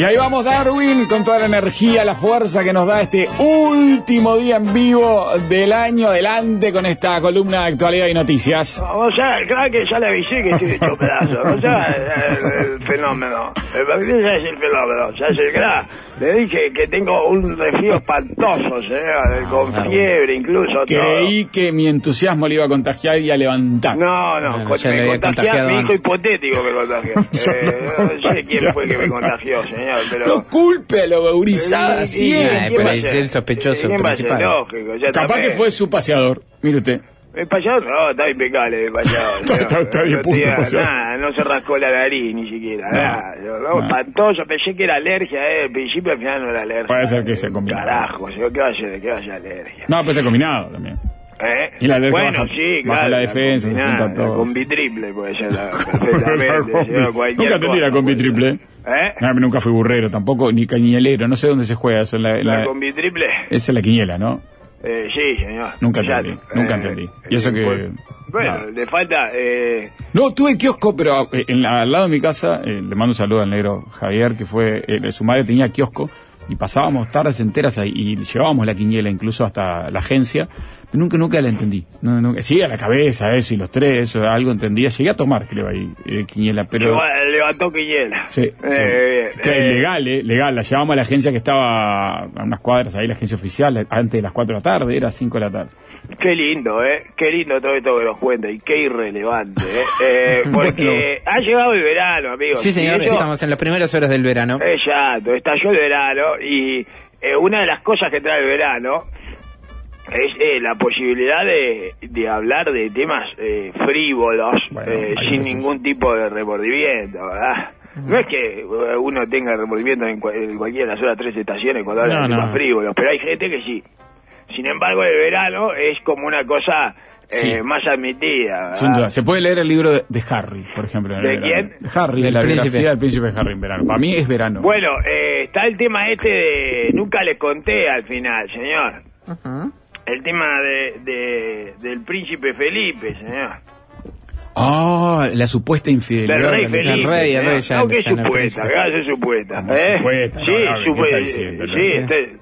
Y ahí vamos Darwin con toda la energía, la fuerza que nos da este último día en vivo del año. Adelante con esta columna de actualidad y noticias. O sea, claro que ya le avisé que estoy hecho pedazo. O sea, el, el fenómeno. El es el fenómeno. Ya es el crack. Le dije que tengo un resfrío espantoso, señor, con fiebre incluso. Creí que mi entusiasmo le iba a contagiar y a levantar. No, no, Bueno, le me había contagió, contagiado mi hijo hipotético me contagió. Eh, no sé quién fue que me contagió, señor, pero... No culpe a Eh, siempre. Ay, ¿quién pero es el sospechoso principal. Lógico, Capaz también. que fue su paseador. Mire usted. El payaso no, está impecable el payaso. Está- está- está bien tenía payaso. nada, no se rascó la nariz ni siquiera. No, nada. Yo, no, espantoso, pensé que era alergia, eh. al principio al final no era alergia. Puede ser que sea combinado. Carajo, ¿qué va a ser? ¿Qué va a ser alergia? No, pues es combinado también. ¿Eh? Y la alergia bueno, baja- sí, baja claro. la defensa, se combinada, junta todo. La combi triple puede ser la, perfectamente. cualquier Nunca entendí la combi puede ser. triple. ¿Eh? No, nunca fui burrero tampoco, ni cañelero. No sé dónde se juega eso. en La, en ¿La la- esa es la quiniela, ¿no? Eh, sí, señor. Nunca Ya, entendí, nunca entendí. Y eso que- por- Bueno, no. le falta... Eh, No, tuve kiosco, pero eh, en la- al lado de mi casa, eh, le mando un saludo al negro Javier, que fue, eh, su madre tenía kiosco y pasábamos tardes enteras ahí y llevábamos la quiniela incluso hasta la agencia, nunca, nunca la entendí. No, no, sí, a la cabeza, eso y los tres, eso, algo entendía. Llegué a tomar, creo, ahí, eh, quiniela, pero... llegó- levantó Quiniela. Sí, Eh, bien, Sí, eh, legal, eh, legal. La llevamos a la agencia que estaba a unas cuadras ahí, la agencia oficial, antes de las 4 de la tarde, era 5 de la tarde. Qué lindo, ¿eh? Qué lindo todo esto que nos cuenta y qué irrelevante, ¿eh? Eh, porque Bueno. ha llegado el verano, amigos. Sí, señor, estamos en las primeras horas del verano. Exacto, estalló el verano y eh, una de las cosas que trae el verano es eh, la posibilidad de, de hablar de temas eh, frívolos Bueno, eh, sin veces. ningún tipo de remordimiento, ¿verdad? No es que eh, uno tenga remordimiento en, cua- en cualquiera de las otras tres estaciones cuando habla No, de no. temas frívolos, pero hay gente que sí. Sin embargo, el verano es como una cosa eh, Sí. más admitida, ¿verdad? Sin duda. Se puede leer el libro de, de Harry, por ejemplo. en ¿De quién? De Harry, de la príncipe. biografía del príncipe Harry en verano. Para mí es verano. Bueno, eh, está el tema este de... Nunca les conté al final, señor. Ujú. El tema de, de- del príncipe Felipe, señor. Ah, la supuesta infidelidad. Del rey Felipe. El rey, el rey ya- no, que ya no es supuesta, que hace supuesta. ¿eh? supuesta, sí, no, no, ¿qué supuesta. Sí, No, este-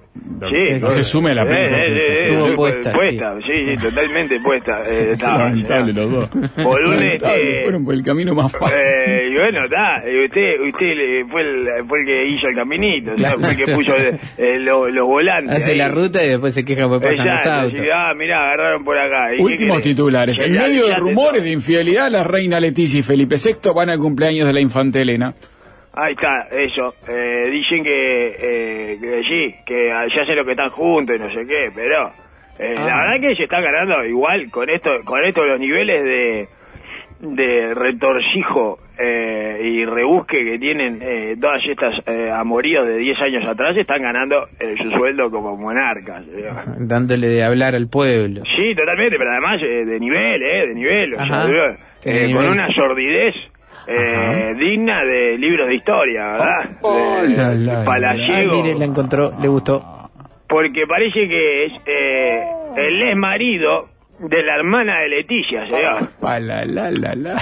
sí, no se sume a la prensa sensación. Estuvo sí, puesta, puesta, sí, sí, totalmente puesta. Eh, estaba, Lamentable los dos. Por un, Lamentable, este, fueron por el camino más fácil. Eh, y bueno, está, usted, usted le- fue, el, fue el que hizo el caminito. Claro. fue el que puso los, los volantes. Hace ahí. la ruta y después se queja porque pasan los Exacto, autos. sí, ah, mirá, agarraron por acá. ¿Y qué Últimos titulares. En medio de rumores de infidelidad, la reina Leticia y Felipe VI van al cumpleaños de la infanta Elena. Ahí está, eso. Eh, dicen que, eh, que sí, que ya sé lo que están juntos y no sé qué, pero eh, Ah. la verdad que se está ganando igual con esto, con esto los niveles de de retorcijo eh, y rebusque que tienen eh, todas estas eh, amoríos de 10 años atrás están ganando eh, su sueldo como monarcas. eh. Dándole de hablar al pueblo. Sí, totalmente, pero además eh, de nivel, ¿eh? De nivel. o sea, con nivel. una sordidez eh, digna de libros de historia, ¿verdad? Oh, De- la, la, Ay, palaciego. mire, la encontró, le gustó. Porque parece que es eh, el ex marido de la hermana de Leticia, señor. Pa, la, la, la, la.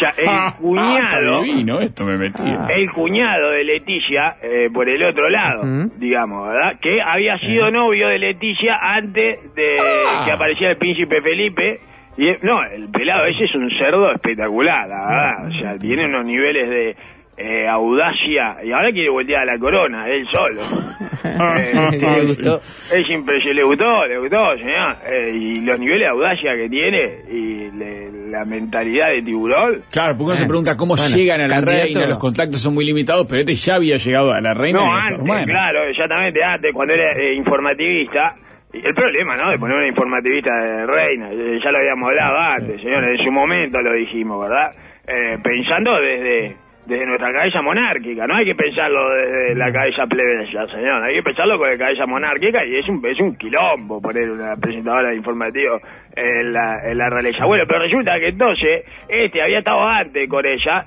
Ya, el Ah, cuñado... divino esto me metía. el cuñado de Leticia eh, por el otro lado, digamos, ¿verdad? Que había sido novio de Leticia antes de Ah. que apareciera el príncipe Felipe. Y eh, no, el pelado ese es un cerdo espectacular, la verdad. O sea, tiene unos niveles de eh, audacia y ahora quiere voltear a la corona, él solo. Eh, le gustó. es impresionante, le gustó, le gustó, señor. Eh, y los niveles de audacia que tiene y le- la mentalidad de tiburón. Claro, porque uno se pregunta cómo Bueno, llegan a la reina, los contactos son muy limitados, pero este ya había llegado a la reina No, antes, claro, exactamente antes, cuando era eh, informativista. El problema, ¿no? De poner una informativista de reina, eh, ya lo habíamos hablado antes, señores, en su momento lo dijimos, ¿verdad? Eh, pensando desde, desde nuestra cabeza monárquica, no hay que pensarlo desde la cabeza plebeya, señor, hay que pensarlo con la cabeza monárquica y es un, es un quilombo poner una presentadora de informativo en la, en la realeza. Bueno, pero resulta que entonces, este había estado antes con ella,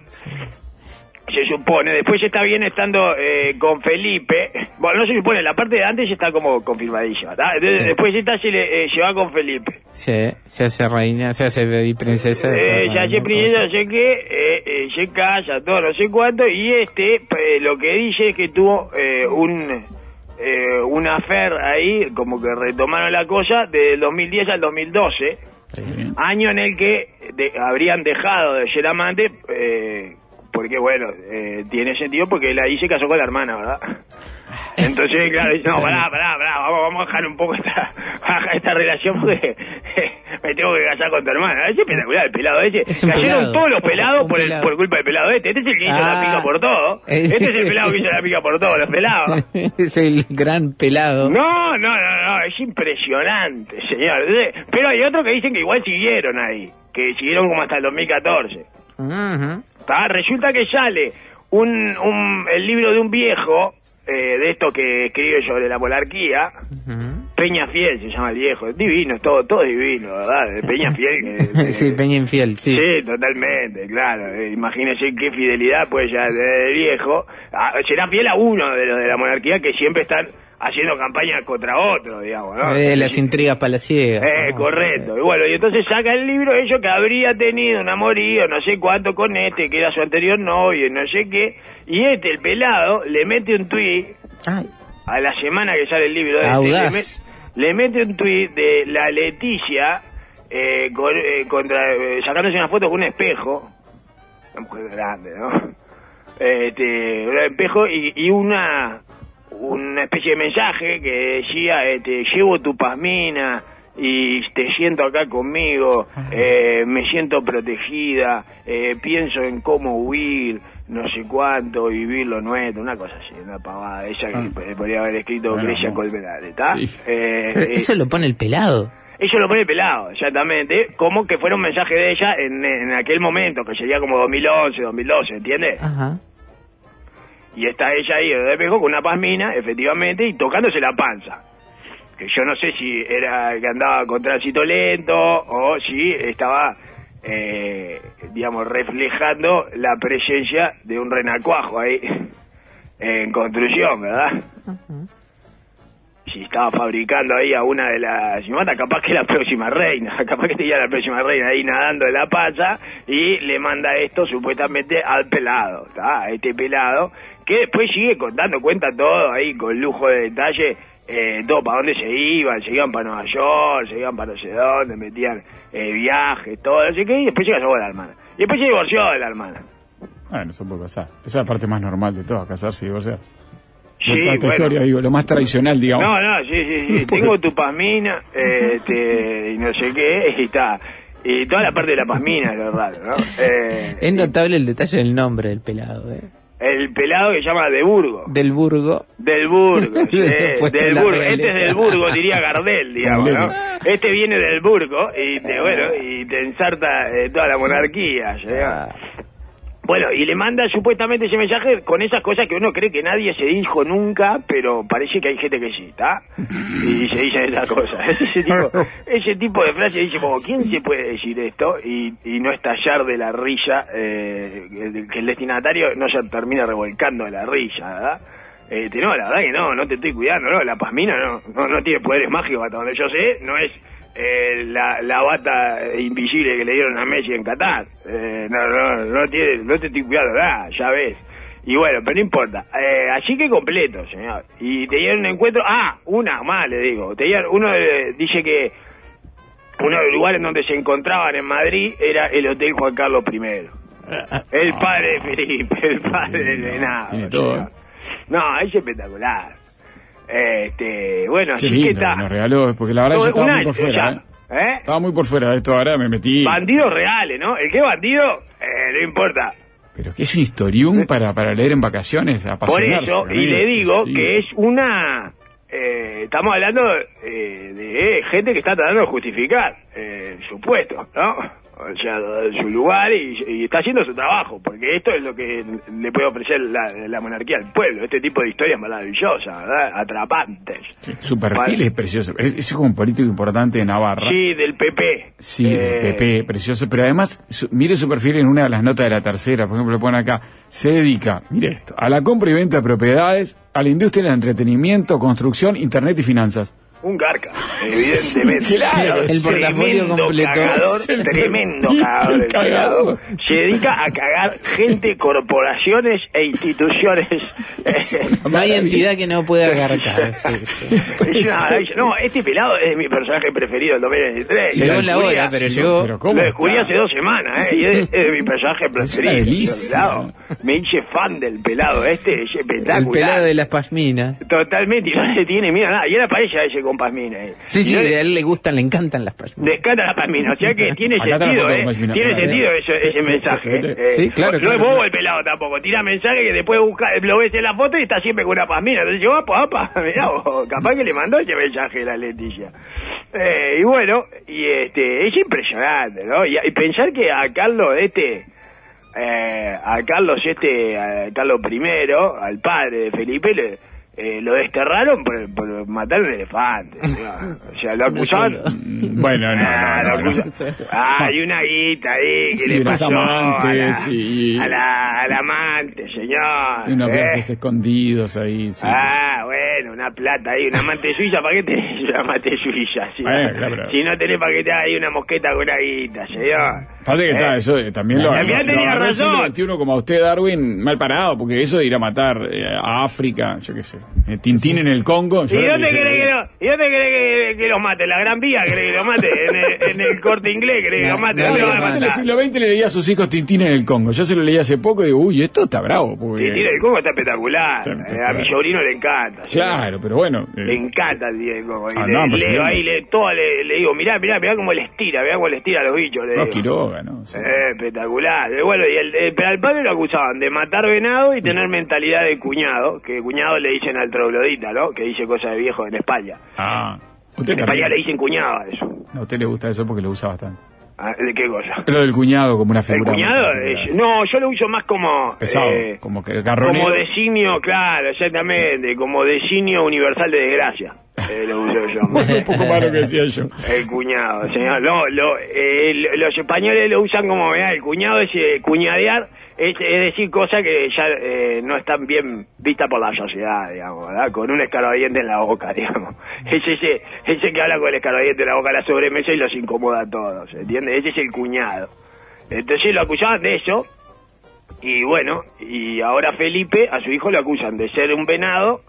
se supone, después está bien estando eh, con Felipe, bueno, no se supone, la parte de antes ya está como confirmadilla, Sí. después esta se le eh, lleva con Felipe. Se, se hace reina, se hace baby princesa. Eh, va, se ¿no? princesa, no sé qué, eh, eh, se casa, todo, no sé cuánto, y este, eh, lo que dice es que tuvo eh, un eh, un affair ahí, como que retomaron la cosa, del 2010 al 2012, Sí, año en el que de- habrían dejado de ser amante, eh, porque bueno, eh, tiene sentido porque él ahí se casó con la hermana, ¿verdad? Entonces, claro, dice, no, pará, pará, pará, vamos, vamos a dejar un poco esta, esta relación porque me tengo que casar con tu hermana. Es espectacular el pelado ese. Es Cayeron pelado. todos los pelados Un por, el, por culpa del pelado este. Este es el que hizo la Ah. pica por todo. Eh. Este es el pelado que hizo la pica por todo, los pelados. es el gran pelado. No, no, no, no, es impresionante, señor. Pero hay otros que dicen que igual siguieron ahí, que siguieron como hasta el 2014. Ujú. ¿Tá? Resulta que sale un, un, el libro de un viejo, eh, de esto que escribe sobre la monarquía, Ujú. Peña Fiel se llama el viejo, divino, es todo, todo divino, ¿verdad? De Peña Fiel. que- sí, Peña Infiel, sí. Sí, totalmente, claro. Eh, Imagínese qué fidelidad puede ya el viejo. Ah, será fiel a uno de los de la monarquía que siempre están haciendo campaña contra otro, digamos, ¿no? Eh, las intrigas palaciegas. Eh, correcto. Y bueno, y entonces saca el libro ellos que habría tenido un amorío, no sé cuánto con este, que era su anterior novio, no sé qué. Y este, el pelado, le mete un tuit a la semana que sale el libro de este, Audaz. le, met- le mete un tuit de la Leticia eh, con- eh, contra, eh, sacándose una foto con un espejo. Una mujer grande, ¿no? Este, un espejo y, y una una especie de mensaje que decía, este, llevo tu pasmina y te siento acá conmigo, eh, me siento protegida, eh, pienso en cómo huir, no sé cuánto, vivir lo nuestro, una cosa así, una pavada, esa que Ah. podría haber escrito Bueno, Grecia bueno. Colmenares, ¿está? Sí. Eh, pero eh, eso lo pone el pelado. eso lo pone pelado, exactamente, como que fuera un mensaje de ella en, en aquel momento, que sería como 2011, 2012, ¿entiendes? Ajá. Y está ella ahí de espejo con una pasmina, efectivamente, y tocándose la panza. Que yo no sé si era que andaba con tránsito lento o si estaba, eh, digamos, reflejando la presencia de un renacuajo ahí en construcción, ¿verdad? Si estaba fabricando ahí a una de las... Mata, capaz que la próxima reina, capaz que tenía la próxima reina ahí nadando en la panza y le manda esto supuestamente al pelado, ¿está? A este pelado, que después sigue contando, cuenta todo ahí con lujo de detalle, eh, todo para dónde se iban, se iban para Nueva York, se iban para no sé dónde, metían eh, viajes, todo, no sé qué, y después se casó con la hermana. Y después se divorció de la hermana. Bueno, eso puede pasar. Esa es la parte más normal de todo, casarse y divorciarse. Sí, esta bueno. historia, digo, lo más tradicional, digamos. No, no, sí, sí, sí. Tengo tu pasmina, este, y no sé qué, y está. Y toda la parte de la pasmina es lo raro, ¿no? Eh, Es notable el detalle del nombre del pelado, eh. El pelado que se llama De Burgo. Del Burgo. Del Burgo, sí, del. Este es del Burgo, diría Gardel, digamos, ¿no? Este viene del Burgo y te, bueno, y te ensarta eh, toda la monarquía, ¿ya? Bueno, y le manda supuestamente ese mensaje con esas cosas que uno cree que nadie se dijo nunca, pero parece que hay gente que sí, ¿está? Y se dicen esas cosas. Ese tipo, ese tipo de frase dice como, ¿quién se puede decir esto? Y, y no estallar de la risa, eh, que que el destinatario no se termina revolcando de la risa, ¿verdad? Este, no, la verdad que no, no te estoy cuidando, no, la pasmina no, no, no tiene poderes mágicos hasta donde yo sé, no es eh, la, la bata invisible que le dieron a Messi en Qatar. Eh, no, no, no, tiene, no te estoy cuidando nada, ya ves. Y bueno, pero no importa. Eh, así que completo, señor. Y tenían un encuentro. Ah, una más, le digo. Tenían, uno eh, dice que uno de los lugares donde se encontraban en Madrid era el Hotel Juan Carlos I. El padre de Felipe, el padre de Leonardo. Tiene todo, señor. ¿eh? No, es espectacular. Este, bueno, Qué así que lindo está. que nos regaló, porque la verdad yo estaba muy por fuera, ya, ¿eh? ¿eh? Estaba muy por fuera de esto, ahora me metí. Bandidos reales, ¿no? El que bandido, eh, no importa. Pero que es un historium para, para leer en vacaciones, Por apasionarse. eso, y le digo Sí. que es una... eh, eh, estamos hablando eh, de gente que está tratando de justificar eh, su puesto, ¿no? O sea, su lugar y, y está haciendo su trabajo, porque esto es lo que le puede ofrecer la, la monarquía al pueblo, este tipo de historias maravillosas, ¿verdad? Atrapantes. Su perfil es precioso. Es, es como un político importante de Navarra. Sí, del PP. Sí, Eh, el PP, precioso. Pero además, su- mire su perfil en una de las notas de la tercera. Por ejemplo, pone acá. Se dedica, mire esto, a la compra y venta de propiedades, a la industria del entretenimiento, construcción, internet y finanzas. Un garca, evidentemente. Claro, el portafolio completo. Cagador, tremendo cagador. del el pelado. cagador. Se dedica a cagar gente, corporaciones e instituciones. No hay entidad que no pueda agarcar. sí, sí. Es una maravilla. no, este pelado es mi personaje preferido del 2023. Llegó Lo la hora, pero llegó. Pero ¿cómo Lo descubrí está? hace dos semanas, ¿eh? Y es, es mi personaje preferido. Me hice fan del pelado este, es espectacular. El pelado de las pasminas. Totalmente, y no le tiene miedo a nada. Y era para ella ese con Pasmina. eh. Sí, sí, no le- a él le gustan, le encantan las pasminas. Descata la Pasmina, o sea que tiene sentido, ¿eh? Pasmina. Tiene sentido ese, ese Sí, sí, mensaje. sí, eh. sí, claro, No claro, es bobo claro. el pelado tampoco. Tira mensaje que después busca, lo ves en la foto y está siempre con una Pasmina. Entonces yo, apa, apa, mirá vos, capaz que le mandó ese mensaje la Leticia. Eh, y bueno, y este, es impresionante, ¿no? Y, y pensar que a Carlos este... Eh, a Carlos este, a Carlos I, al padre de Felipe, le, eh, lo desterraron por, por matar un elefante. ¿no? O sea, lo acusaban. solo. Mm, Bueno, no, Ah, no, lo no, no. Ah, hay una guita ahí que Y le pasó a la, amantes y- a la, al amante, señor. Y unos ¿eh? viajes escondidos ahí. Sí. Ah, bueno, una plata ahí, una amante suiza, ¿para qué tenés una amante suiza? Si, Bueno, claro, si no tenés para qué te haga ahí una mosqueta con una guita, señor. Pasa que está, Eh, eso eh, también lo, lo tenía razón. XXI como a usted, Darwin, mal parado, porque eso de ir a matar eh, a África, yo qué sé, Tintín en el Congo. yo ¿Y dónde que- querés que, lo- ¿y dónde querés que, que los mate? ¿En la Gran Vía querés que los mate? ¿En el, en el corte inglés querés que No, los mate? no, ¿Dónde no, a en el siglo XX le leía a sus hijos Tintín en el Congo. Yo se lo leí hace poco y digo, uy, esto está bravo. Porque... Sí, tira el Congo está espectacular. Está Eh, a mi sobrino le encanta. Claro, pero bueno. eh, Le encanta el día del Congo. Y Ah, le, no, pues, leo ahí, le, todo, le, le digo, mirá, mirá, mirá cómo le estira, mirá cómo le estira a los bichos. Le no, digo. Quiroga, ¿no? Sí. Eh, espectacular. Eh, bueno, y el, eh, pero al padre lo acusaban de matar venado y tener mentalidad de cuñado, que cuñado le dicen al troglodita, ¿no? Que dice cosas de viejo en España. Ah, usted En España le dicen cuñado a eso. No, a usted le gusta eso porque lo usa bastante. Ah, ¿De qué cosa? Lo del cuñado como una El figura. cuñado, es- particular. no, yo lo uso más como... Pesado, eh, como que garronero. Como designio, claro, exactamente, como designio universal de desgracia. Eh, lo uso yo. Bueno, un poco más lo que decía yo. El cuñado, señor. No, lo, eh, lo- los españoles lo usan como, mirá, el cuñado es eh, cuñadear, es, decir cosas que ya eh, no están bien vistas por la sociedad, digamos. Con un escarbadiente en la boca, digamos. Es ese, ese que habla con el escarbadiente en la boca a la sobremesa y los incomoda a todos, ¿entiendes? Ese es el cuñado. Entonces lo acusaban de eso, y bueno, y ahora Felipe, a su hijo lo acusan de ser un venado,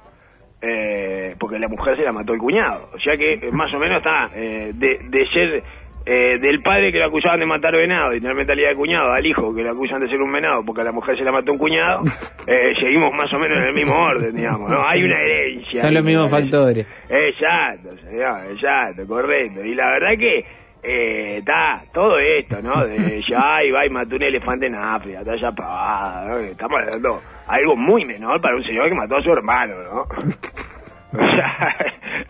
eh, porque la mujer se la mató el cuñado. O sea que eh, más o menos está eh, de, de ser eh, del padre que lo acusaban de matar venado y tener mentalidad de cuñado al hijo que lo acusan de ser un venado porque a la mujer se la mató un cuñado, eh, seguimos más o menos en el mismo orden, digamos, ¿no? Hay una herencia. Son los mismos factores. Exacto, señor, exacto, correcto. Y la verdad que eh, está todo esto, ¿no? De ya y va y mató un elefante en África, está ya pavada, ¿no? Estamos hablando algo muy menor para un señor que mató a su hermano, ¿no? O sea,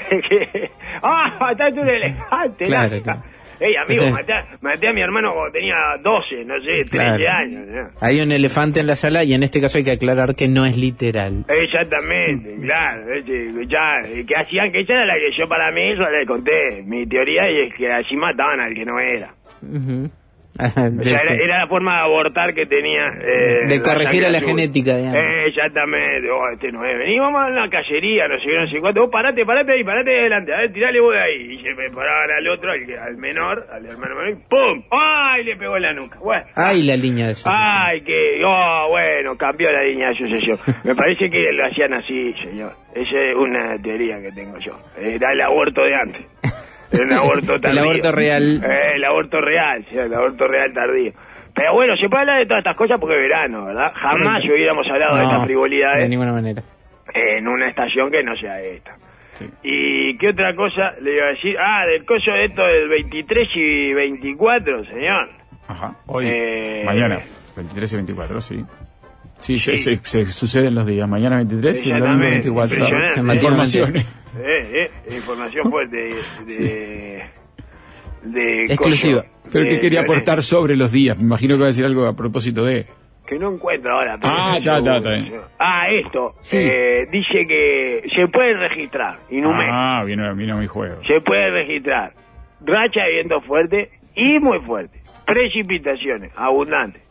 que... ¡Ah, mataste un elefante! Claro, claro. Ey, amigo, Sí. maté, maté a mi hermano cuando tenía 12, no sé, 13 Claro. años, ¿no? Hay un elefante en la sala y en este caso hay que aclarar que no es literal. Exactamente, claro. ese, Ya, que hacían que esa era la que yo para mí, eso le conté. Mi teoría es que así mataban al que no era. O sea, De- era, era la forma de abortar que tenía. eh, De corregir a la azul. genética, digamos. Eh, exactamente. Oh, este no es. Vení, vamos a una callería, no sé qué, no sé cuánto. Vos parate, parate ahí, parate ahí adelante. A ver, tirale vos de ahí. Y se me paraban al otro, al, al menor, al hermano menor, ¡pum! ¡Ay! Le pegó en la nuca. Bueno. Ay, la línea de eso. Ay, que, oh, bueno, cambió la línea de sucesión. Me parece que lo hacían así, señor. Esa es una teoría que tengo yo. Era el aborto de antes. Un aborto tardío. aborto real. Eh, el aborto real, sí, el aborto real tardío. Pero bueno, se puede hablar de todas estas cosas porque es verano, ¿verdad? Jamás hubiéramos hablado de estas de frivolidades ninguna manera. en una estación que no sea esta. Sí. ¿Y qué otra cosa le iba a decir? Ah, del coso de esto del 23 y 24, señor. Ajá. Hoy, Eh, mañana, 23 y 24, sí. Sí, Se, se- se suceden los días. Mañana 23 y el domingo Exactamente, 24. impresionante. Informaciones. Eh, ¿eh? Información fuerte de... de Exclusiva. coño, Pero de que quería aportar sobre los días. Me imagino que va a decir algo a propósito de. Que no encuentro ahora. pero Ah, está, está, está. Ah, esto. Sí. Eh, dice que se puede registrar, y no me. Ah, vino, vino mi juego. Se puede registrar racha de viento fuerte y muy fuerte. Precipitaciones abundantes,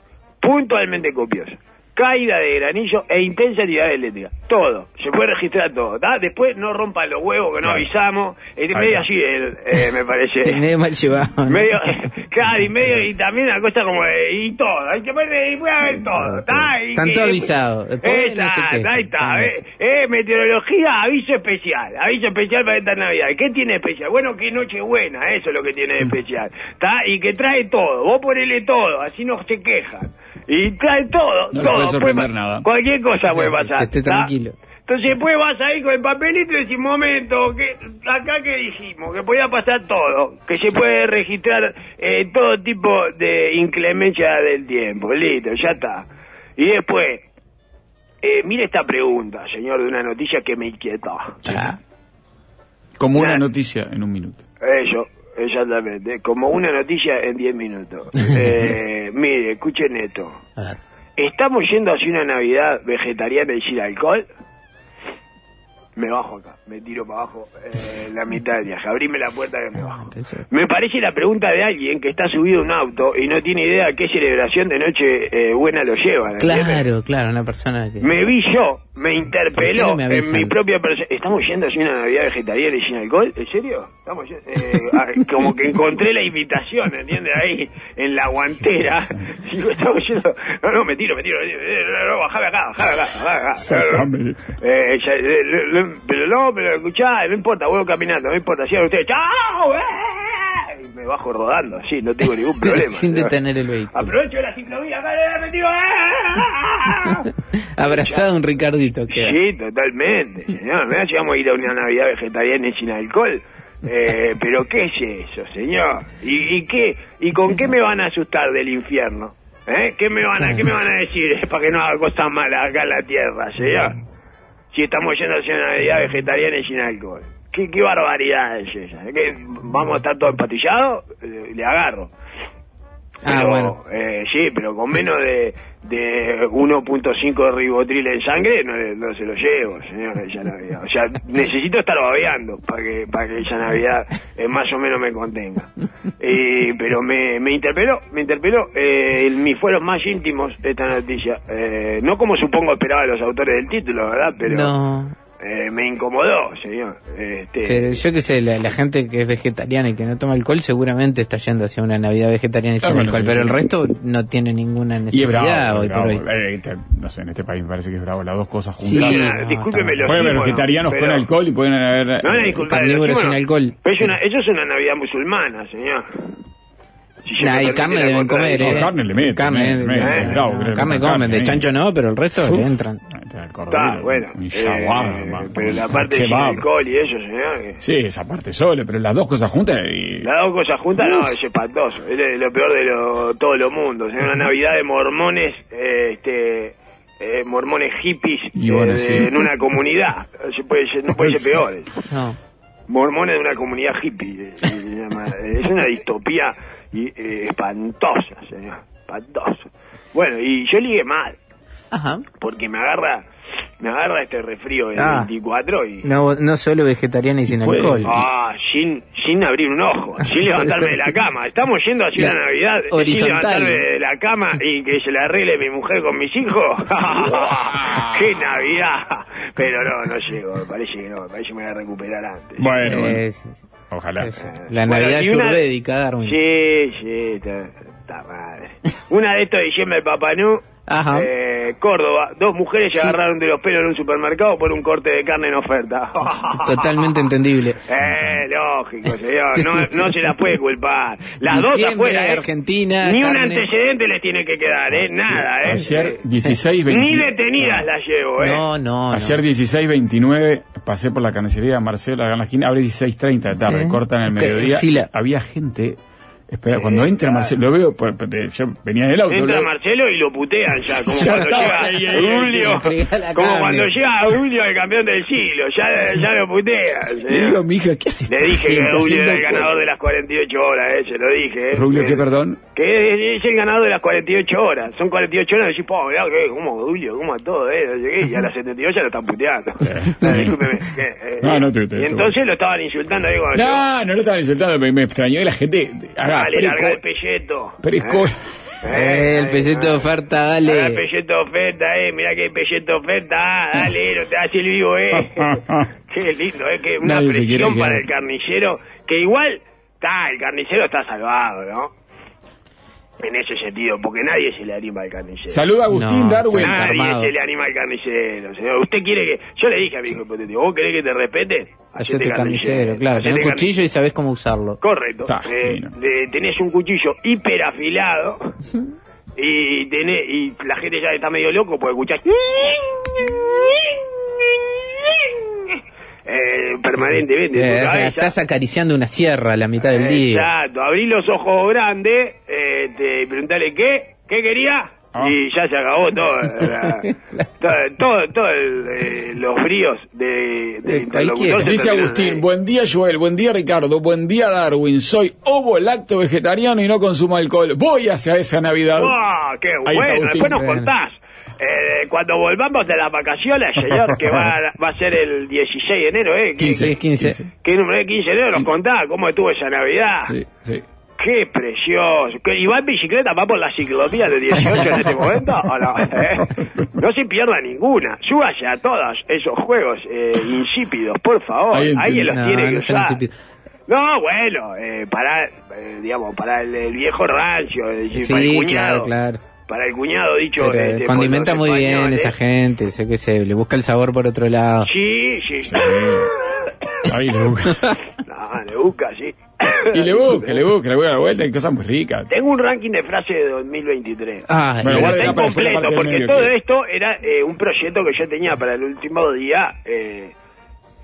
puntualmente copiosas. Caída de granillo e intensa actividad eléctrica. Todo. Se puede registrar todo. ¿tá? Después no rompan los huevos que no Claro. avisamos. Es Ahí medio así, el, eh, me parece. medio mal llevado. ¿no? medio, claro, y medio, y también una cosa como de, y todo, hay que ver, y puede haber todo, ¿tá? Y Tanto que- avisado, después Esa, no sé qué. ahí está, eh, eh, meteorología, aviso especial, aviso especial para esta Navidad. ¿Qué tiene de especial? Bueno, que noche buena, eso es lo que tiene de especial, ¿está? Y que trae todo, vos ponele todo, así no se quejan. Y trae todo, No todo. puede sorprender nada. Cualquier cosa puede Que pasar. esté ¿tá? tranquilo. Entonces después vas ahí con el papelito y decís, momento, que acá que dijimos, que podía pasar todo, que se puede registrar eh, todo tipo de inclemencia del tiempo, listo, ya está. Y después, eh, mire esta pregunta, señor, de una noticia que me inquietó. Ah, Como una noticia en un minuto. Eso, exactamente, como una noticia en 10 minutos. Eh, mire, escuchen esto. ¿Estamos yendo hacia una Navidad vegetariana y sin alcohol? Me bajo acá, me tiro para abajo eh, la mitad del viaje. Abrime la puerta que me bajo. Me parece la pregunta de alguien que está subido a un auto y no tiene idea qué celebración de noche eh, buena lo lleva. Claro, claro, una persona que... Me vi yo, me ¿Por qué interpeló no me en mi propia persona. ¿Estamos yendo hacia una Navidad vegetariana y sin alcohol? ¿En serio? Estamos yendo- eh, ah, como que encontré la invitación, ¿entiendes? Ahí, en la guantera. Digo, estamos yendo... No, no, me tiro, me tiro. me tiro. No, no, bajame acá, bajame acá, bajame acá. Eh, ya, eh, pero no, pero escuchá, no importa, vuelvo caminando, no importa. Sigan ustedes, ¡chao! eh", Y me bajo rodando, sí, no tengo ningún problema. Sin ¿no? detener el vehículo. Aprovecho la ciclovía, acá, me tiro. ¡eh! Abrazado a un Ricardito. Sí, totalmente, señor. Mirá si vamos a ir a una Navidad vegetariana y sin alcohol. Eh, pero ¿qué es eso, señor? ¿Y, y qué? ¿Y con qué me van a asustar del infierno? ¿Eh? ¿Qué me van a, qué me van a decir para que no haga cosas malas acá en la tierra, señor? Si estamos yendo hacia una Navidad vegetariana y sin alcohol. ¿Qué, qué barbaridad es esa? ¿Qué, ¿Vamos a estar todos empatillados? Le agarro. Ah, Pero, bueno. eh, sí, pero con menos de, de 1.5 de ribotril en sangre no, no se lo llevo, señor, esa Navidad. O sea, necesito estar babeando para que, para que esa Navidad eh, más o menos me contenga. Eh, pero me, me interpeló, me interpeló eh, mis fueros más íntimos esta noticia. Eh, no como supongo esperaban los autores del título, ¿verdad? Pero No, eh, me incomodó, señor. Este, pero yo qué sé, la, la gente que es vegetariana y que no toma alcohol seguramente está yendo hacia una Navidad vegetariana y sin alcohol, sí, pero sí. el resto no tiene ninguna necesidad bravo, hoy es por hoy. Eh, este- no sé, en este país me parece que es bravo las dos cosas Sí, juntas. Mira, no, discúlpeme los Puede haber vegetarianos con alcohol y pueden haber... No, eh, carnívoros sin alcohol. Pero es Sí. una, eso es una Navidad musulmana, señor. Si Nah, y carne deben comer. ¿eh? No, carne le meten, Carne, eh, meten, eh, no, carne comen, de chancho no, pero el resto Uf. le entran. Está, bueno. eh, shawarma, pero la parte kebab. alcohol y eso, señor. Sí, esa parte sola, pero las dos cosas juntas y... Las dos cosas juntas, no, es espantoso. Es lo peor de lo, todo lo mundo. Es una Navidad de mormones, eh, este, eh, mormones hippies Y eh, bueno, de- sí. en una comunidad. Se puede ser- no puede ser peor. No. mormones de una comunidad hippie. eh, se llama. Es una distopía y, eh, espantosa, señor. Espantosa. Bueno, y yo ligué mal, Ajá. porque me agarra me agarra este resfrío del Ah. 24 y... No, no solo vegetariana y sin Puede. alcohol. Ah, sin, sin abrir un ojo, sin levantarme de la cama. Estamos yendo hacia La una Navidad sin horizontal. levantarme de la cama y que se la arregle mi mujer con mis hijos. ¡Qué Navidad! Pero no, no llego, me parece que no, me parece que me voy a recuperar antes. Bueno, bueno, Eh, sí, sí. Ojalá. Es- La Bueno, Navidad y una- ayurvédica, Darwin. Sí, sí, está, madre. Una de estos diciembre de Papanú, Ajá. eh, Córdoba, dos mujeres se Sí. agarraron de los pelos en un supermercado por un corte de carne en oferta. Totalmente entendible. Eh, lógico, señor, no, no se las puede culpar. Las dos Diciembre, afuera, ¿eh? Argentina, Ni un carne. antecedente les tiene que quedar, ¿eh? Nada, ¿eh? Ayer 16, 20... Ni detenidas las llevo, ¿eh? No, no, no. Ayer 16, 29, pasé por la carnicería de Marcelo, acá en la esquina, abre 16, 30 de tarde, Sí. cortan el mediodía. fila. Había gente Espera, cuando entra Marcelo, lo veo, pues, yo venía en el auto. Entra lo- Marcelo y lo putean ya, como Ya cuando llega ahí, Julio, como carne. cuando llega Julio, el campeón del siglo, ya, ya lo putean. Le digo, mi hija, ¿qué haces? Le dije que Julio era el ganador de las 48 horas, eh, se lo dije. eh. Rubio, Que- ¿qué, perdón? Que es, el ganador de las 48 horas. Son 48 horas y decís, po, mirá, que, ¿cómo Julio? ¿Cómo a todo, eh? Y a las 72 ya lo están puteando. Discúlpeme. eh, No, no, te- te- y te- entonces lo estaban insultando. Digo, No, no lo estaban insultando, me, me extrañó que la gente haga. Dale, larga el pelleto. es Eh, co- Eh, el eh, pelleto de eh. oferta, Ahora el dale. pelleto oferta, eh, mirá que pelleto oferta, ah, dale, no te hagas el vivo, eh. Qué lindo, eh, que una Nadie quiere presión para el carnicero, que igual, está, el carnicero está salvado, ¿no? En ese sentido, porque nadie se le anima al carnicero. Saluda a Agustín No, Darwin. Nadie armado. se le anima al carnicero, señor. Usted quiere que... Yo le dije a mi hijo hipotético, ¿vos querés que te respete? Hacete carnicero, claro. Hacete Tenés un carnicero. cuchillo y sabés cómo usarlo. Correcto. Eh, tenés un cuchillo hiper afilado y, tenés, y la gente ya está medio loco porque escuchás eh, permanentemente. Eh, o sea, cabeza. estás acariciando una sierra a la mitad del día. Exacto, abrí los ojos grandes eh, te, y preguntale qué, qué quería Ah. y ya se acabó todo, la- todo, todo, todo el, eh, los fríos de, del De interlocutor. Dice Agustín, ahí. buen día Joel, buen día Ricardo, buen día Darwin, soy ovo lacto vegetariano y no consumo alcohol. Voy hacia esa Navidad. ¡Ah, qué Ahí bueno! Después nos Bueno. contás. Eh, cuando volvamos de las vacaciones, señor, que va, va a ser el 16 de enero, ¿eh? 15, Sí, 15. ¿Qué número es 15 de enero? Nos contás cómo estuvo esa Navidad. Sí, sí. ¡Qué precioso! ¿Que- ¿Y va en bicicleta? ¿Va por la ciclovía de 18 en este momento? ¿O no? ¿Eh? No se pierda ninguna. Súbase a todos esos juegos eh, insípidos, por favor. Ahí Alguien los No, tiene que no usar. No, bueno, eh, para, eh, digamos, para el, el viejo rancio, decir, Sí, para el claro, cuñado. claro. Para el cuñado dicho... Pero este, condimenta muy bien esa gente, sé que se le busca el sabor por otro lado. Sí, sí. Ahí le busca. no, le busca, sí. Y le busca, le busca, le busca la vuelta, hay cosas muy ricas. Tengo un ranking de frases de 2023. Ah, Bueno, parte del porque medio, todo que- esto era eh, un proyecto que yo tenía para el último día eh,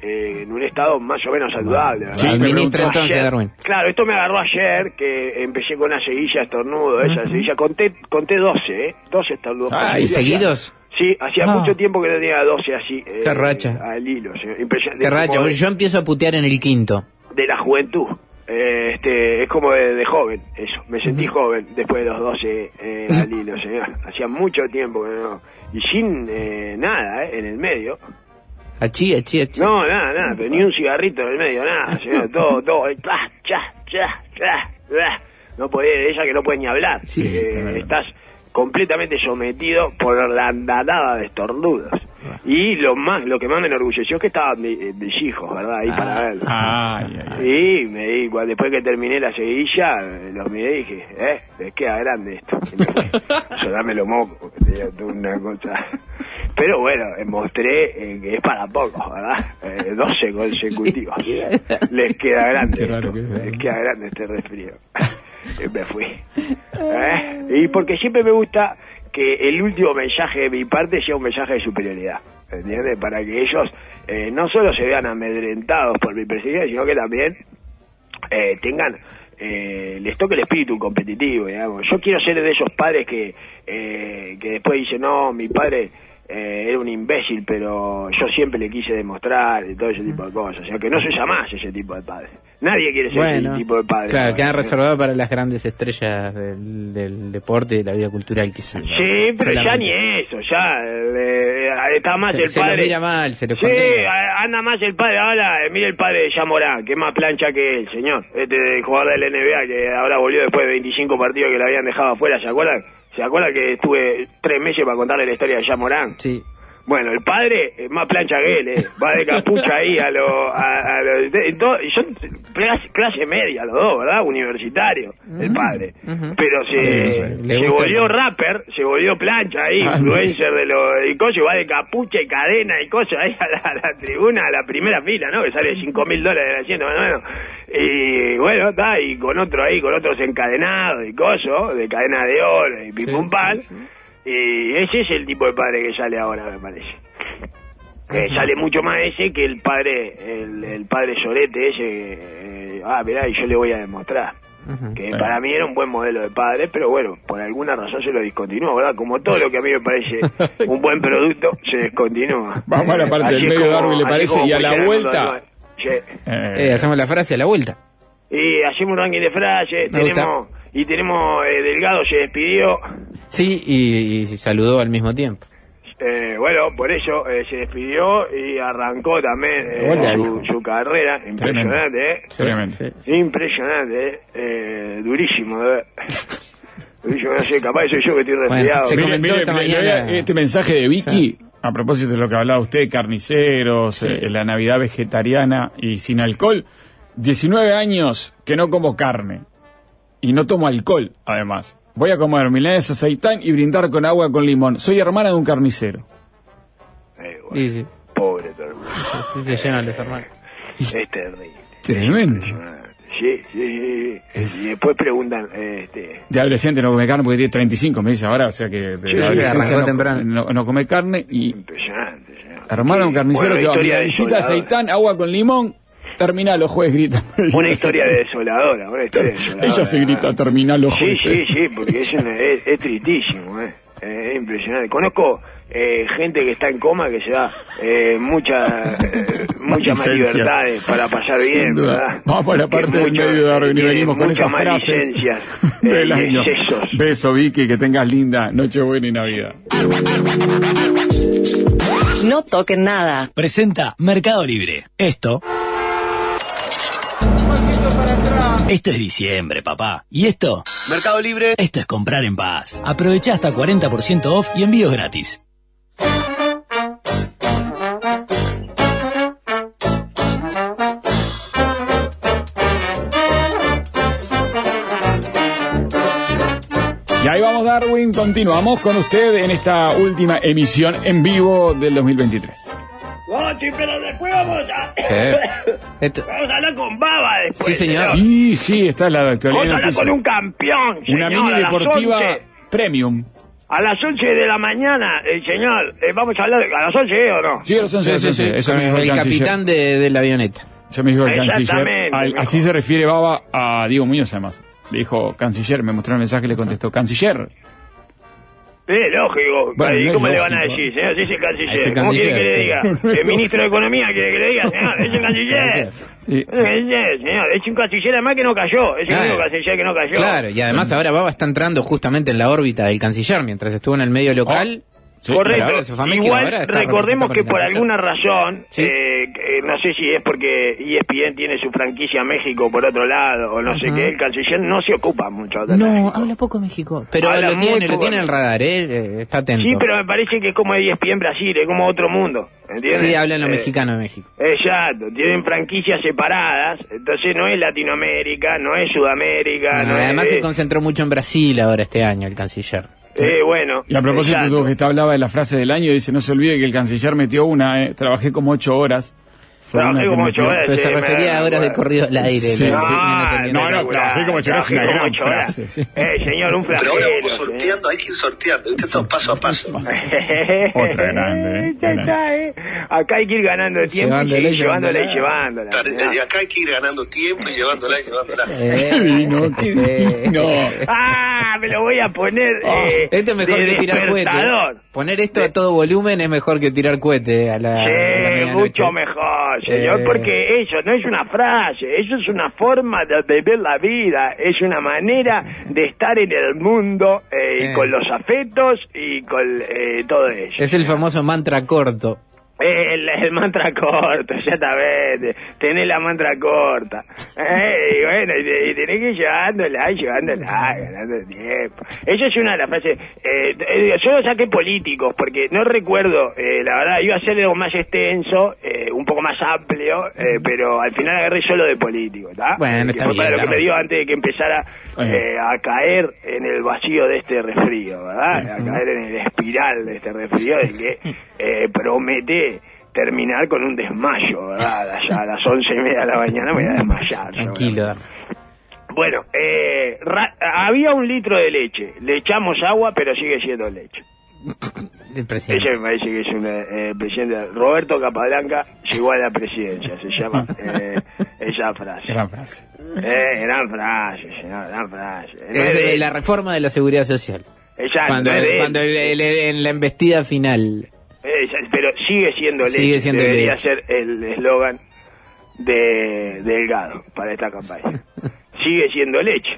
eh, en un estado más o menos saludable. ¿verdad? Sí, preguntó entonces, Ayer- Darwin. Claro, esto me agarró ayer que empecé con una seguilla estornudo, esa seguilla. Conté, conté 12, ¿eh? 12 estornudos. Ah, ¿Y seguidos? Sí, hacía Ah. mucho tiempo que no tenía 12 así. eh, Qué racha. Al hilo, sí, impresionante. Qué racha, Como de- yo empiezo a putear en el quinto. de la juventud. Eh, este, es como de, de joven, eso. Me sentí joven después de los 12 eh, al hilo, señor. Hacía mucho tiempo que no. Y sin eh, nada, eh, en el medio. Achí, achí, achí. No, nada, nada, pero ni un cigarrito en el medio, nada, señor. Todo, todo. eh, cha, cha, cha, cha. No puede, ella que no puede ni hablar. Sí, Eh, sí, está bien. estás completamente sometido por la andanada de estornudos. Y lo más, lo que más me enorgulleció es que estaban eh, mis hijos, ¿verdad? Ahí para verlo. Sí, me di, después que terminé la seguilla, eh, los miré y dije, eh, les queda grande esto. Y. Yo dame tenía toda una cosa. Pero bueno, eh, mostré eh, que es para pocos, ¿verdad? Eh, 12 consecutivos. les queda grande. Qué raro esto, que es, les queda grande este resfrío. me fui. ¿Eh? Y porque siempre me gusta que el último mensaje de mi parte sea un mensaje de superioridad. ¿Entiendes? Para que ellos eh, no solo se vean amedrentados por mi presencia, sino que también eh, tengan, eh, les toque el espíritu competitivo, digamos. Yo quiero ser de esos padres que, eh, que después dicen, no, mi padre eh, era un imbécil, pero yo siempre le quise demostrar y todo ese tipo de cosas. O sea, que no se usa más ese tipo de padre. Nadie quiere ser Bueno, ese tipo de padre. claro, ¿no? quedan reservados para las grandes estrellas del, del deporte y de la vida cultural, quizás. Sí, pero ya ni eso, ya eh, está más Se, el se lo padre. mira mal, se lo Sí, condena. anda más el padre ahora, eh, mire el padre de Yamorán, que es más plancha que él, señor. Este jugador del NBA que ahora volvió después de 25 partidos que le habían dejado afuera, ¿se acuerdan? ¿Se acuerdan que estuve tres meses para contarle la historia de Yamorán? Sí. Bueno, el padre es más plancha que él, eh. va de capucha ahí a lo... A, a lo- de- todo- y son clase, clase media los dos, ¿verdad? Universitario, el padre. ujú. Pero se, Sí, se volvió el- rapper, se volvió plancha ahí, Ah, influencer de lo y cosas, va de capucha y cadena y cosas ahí a la, a la tribuna, a la primera fila, ¿no? Que sale cinco mil dólares el asiento, más o menos. Y bueno, está, y con otro ahí, con otros encadenados y cosas, de cadena de oro y pim Sí, pum pam. Y ese es el tipo de padre que sale ahora, me parece. Eh, sale mucho más ese que el padre, el, el padre Sorete ese. eh, ah, mirá, y yo le voy a demostrar. Que para mí era un buen modelo de padre, pero bueno, por alguna razón se lo discontinuó, ¿verdad? Como todo lo que a mí me parece un buen producto, se descontinúa. Vamos a la parte Así del medio, como- Darwin, ¿le parece? Y a la vuelta-. Sí. Eh, Eh, hacemos la frase a la vuelta. Y hacemos un ranking de frases, Me gusta. Y tenemos, eh, Delgado se despidió, Sí, y, y saludó al mismo tiempo. eh, bueno, por eso eh, se despidió y arrancó también eh, su, su carrera, impresionante, ¿eh? Tremendo. Impresionante, ¿eh? Eh, durísimo, ¿eh? durísimo, no sé, capaz soy yo que estoy Bueno, resfriado. se Mire, comentó esta mañana- este mensaje de Vicky, a propósito de lo que hablaba usted, carniceros, eh, la Navidad vegetariana y sin alcohol. 19 años que no como carne y no tomo alcohol, además. Voy a comer milanesa, aceitán y brindar con agua con limón. Soy hermana de un carnicero. Eh, bueno, Sí, sí. Pobre todo el mundo. Sí, se llenan los hermanos. Es terrible. Tremendo. Sí, sí, sí. Y después preguntan, este, De adolescente no come carne porque tiene 35, me dice ahora, o sea que de Sí, adolescencia no, temprano. no- no come carne y impresionante. señor. hermana de un carnicero Bueno, que va a historia milanesita, desoladora. aceitán, agua con limón, termina los jueces gritan. Una historia de desoladora, una historia desoladora. Ella se grita, ¿verdad? termina los Sí, jueces. sí, sí, porque es, una- es, es tristísimo, eh. Eh, Es impresionante. Conozco eh, gente que está en coma que se da eh, mucha, eh, muchas más libertades para pasar bien. ¿verdad? Vamos a la parte del mucho- medio de Darwin y venimos con esas frases licencias, eh, del y año. Beso, Vicky, que tengas linda Nochebuena y Navidad. No toquen nada. Presenta Mercado Libre. Esto. Esto es diciembre, papá. ¿Y esto? Mercado Libre. Esto es comprar en paz. Aprovecha hasta 40% off y envíos gratis. Y ahí vamos, Darwin. Continuamos con usted en esta última emisión en vivo del 2023. Gochi, pero después vamos a... Sí. Esto- Vamos a hablar con Baba después. Sí, señor. Sí, sí, está la actualidad. Vamos a hablar con un campeón, Una señor, mini a las deportiva 11. premium. A las 11 de la mañana, el señor, eh, vamos a hablar a las 11 ¿eh, o no? Sí, los 11, Sí, sí, sí. Eso me dijo el, el canciller. capitán de, de la avioneta. Eso me dijo el canciller. Al- así se refiere Baba a Diego Muñoz, además. Le dijo canciller, me mostró el mensaje y le contestó, canciller. Es lógico. Bueno, ¿Y no cómo le van a decir, señor? Si es el canciller. Es el ¿Cómo quiere que le diga? El ministro de Economía quiere que le diga, señor. Es el canciller. Sí, canciller, señor. Es un canciller además que no cayó. Es el Claro. único canciller que no cayó. Claro, y además ahora Baba está entrando justamente en la órbita del canciller mientras estuvo en el medio local. Sí, pero Correcto. Igual recordemos que por alguna razón, Sí. eh, que, no sé si es porque ESPN tiene su franquicia México por otro lado o no sé qué, el canciller no se ocupa mucho de No, México. habla poco México. Pero Habla lo tiene, lo tiene en el radar, ¿eh? Eh, Está atento. Sí, pero me parece que es como ESPN Brasil, es como otro mundo, ¿entiendes? Sí, hablan lo Eh, mexicano de México. Exacto, tienen franquicias separadas, entonces no es Latinoamérica, no es Sudamérica, No, no, además es... se concentró mucho en Brasil ahora este año, el canciller. Eh, bueno, Y a propósito, tú que está hablaba de la frase del año, dice, no se olvide que el canciller metió una, eh, trabajé como ocho horas. Fue Trabajé una que como metió. ocho horas. Pero se refería a horas de corrido al aire. Sí, siguen atendiendo. No, no, trabajé como ocho horas, una como gran frase. Eh, señor, un Pero ahora vamos sorteando, hay que ir sorteando, ¿viste? Todo paso a paso. Otra grande, eh. Ya está, eh. Acá hay que ir ganando tiempo Llevándola y llevándola y llevándola. acá hay que ir ganando tiempo y llevándola y llevándola. Eh, Qué divino, qué divino. Ah, me lo voy a poner eh, Esto es mejor de que tirar cohete. Poner esto a todo volumen es mejor que tirar cohete a la, medianoche. mucho mejor, señor, Eh. porque eso no es una frase, eso es una forma de vivir la vida, es una manera de estar en el mundo eh, Sí. y con los afectos y con eh, todo eso. Es el famoso mantra corto. El, el mantra corto, exactamente. Tenés la mantra corta. Eh, y bueno, y, y tenés que ir llevándola, llevándola, ganando tiempo. Esa es una de las frases. Eh, eh, yo lo saqué políticos, porque no recuerdo, eh, la verdad, iba a ser algo más extenso, eh, un poco más amplio, eh, pero al final agarré solo de político, ¿está? Bueno, está bien, para lo está que me dio antes de que empezara a caer en el vacío de este resfrío, ¿verdad? A caer en el espiral de este resfrío de que promete terminar con un desmayo, ¿verdad? Allá a las once y media de la mañana me voy a desmayar. Tranquilo. Bueno, eh, ra- había un litro de leche, le echamos agua, pero sigue siendo leche. El presidente. Ese me parece que es un eh, presidente. Roberto Capablanca llegó a la presidencia, se llama eh, esa frase. Gran frase. Eh, gran frase, señor, gran frase. No Es es de la reforma de la seguridad social. Exacto, Cuando, no es cuando el- el- en la embestida final. Eh, ya- pero sigue siendo leche. Sigue siendo Debería ser el eslogan de Delgado para esta campaña. sigue siendo leche.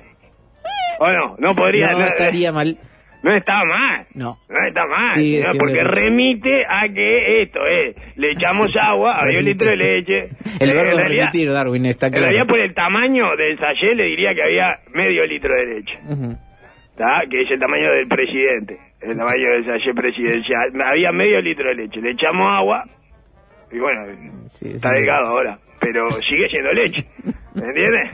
¿O no? No podría. no no, estaría mal. no está mal. No. No está mal. Porque leche. remite a que esto es. Le echamos agua, había un litro de leche. El verbo en remitir, Darwin, está En claro. realidad, por el tamaño del sachet, le diría que había medio litro de leche. ¿tá? que es el tamaño del presidente, el tamaño del sachet presidencial. Había medio litro de leche, le echamos agua y bueno, Sí, está sí. delgado ahora, pero sigue siendo leche, ¿me entiendes?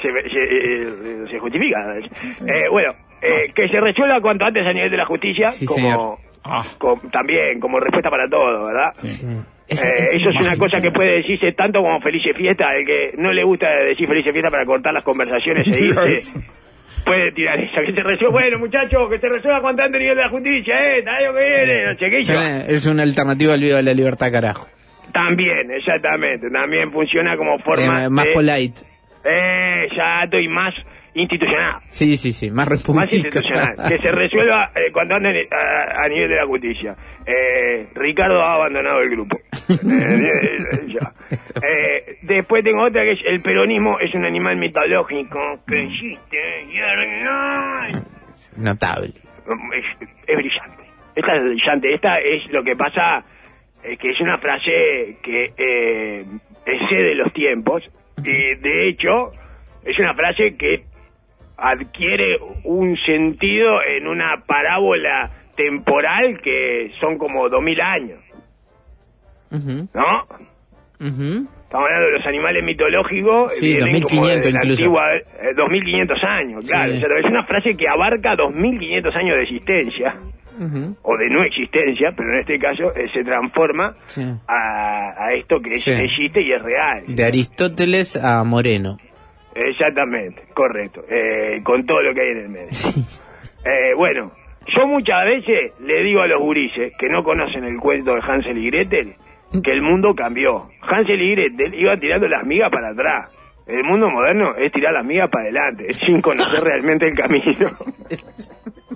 Se, se, eh, se justifica. Eh, bueno, eh, que se resuelva cuanto antes a nivel de la justicia, Sí, como. Ah. también como respuesta para todo, ¿verdad? Sí. Sí. Eh, eso es una cosa que puede decirse tanto como felices fiesta, el que no le gusta decir felices fiesta para cortar las conversaciones e irse, puede tirar esa, que se resuelva, bueno muchachos, que se resuelva cuanto antes a nivel de la justicia, eh, el año que viene, se va. Es una alternativa al video de la libertad, carajo. También, exactamente, también funciona como forma Eh, más de, polite. eh, exacto, y más institucional. Sí, sí, sí. Más Más republicana. institucional, que se resuelva eh, cuanto antes a, a nivel de la justicia. Eh, Ricardo ha abandonado el grupo. Eh, ya. Eh, después tengo otra que es el peronismo es un animal mitológico que existe y es, Notable. es, es brillante. Esta es brillante. Esta es lo que pasa, eh, que es una frase que eh, excede los tiempos y de hecho es una frase que adquiere un sentido en una parábola temporal que son como 2000 años, ¿no? Estamos hablando de los animales mitológicos. Sí, vienen como 2500 de la incluso. antigua, eh, 2500 años, claro. Sí. O sea, es una frase que abarca 2500 años de existencia, o de no existencia, pero en este caso eh, se transforma Sí. a, a esto que Sí. existe y es real. De Aristóteles a Moreno. Exactamente, correcto. Eh, con todo lo que hay en el medio. Eh, bueno, yo muchas veces le digo a los gurises que no conocen el cuento de Hansel y Gretel que el mundo cambió. Hansel y Gretel iban tirando las migas para atrás. El mundo moderno es tirar las migas para adelante, sin conocer realmente el camino.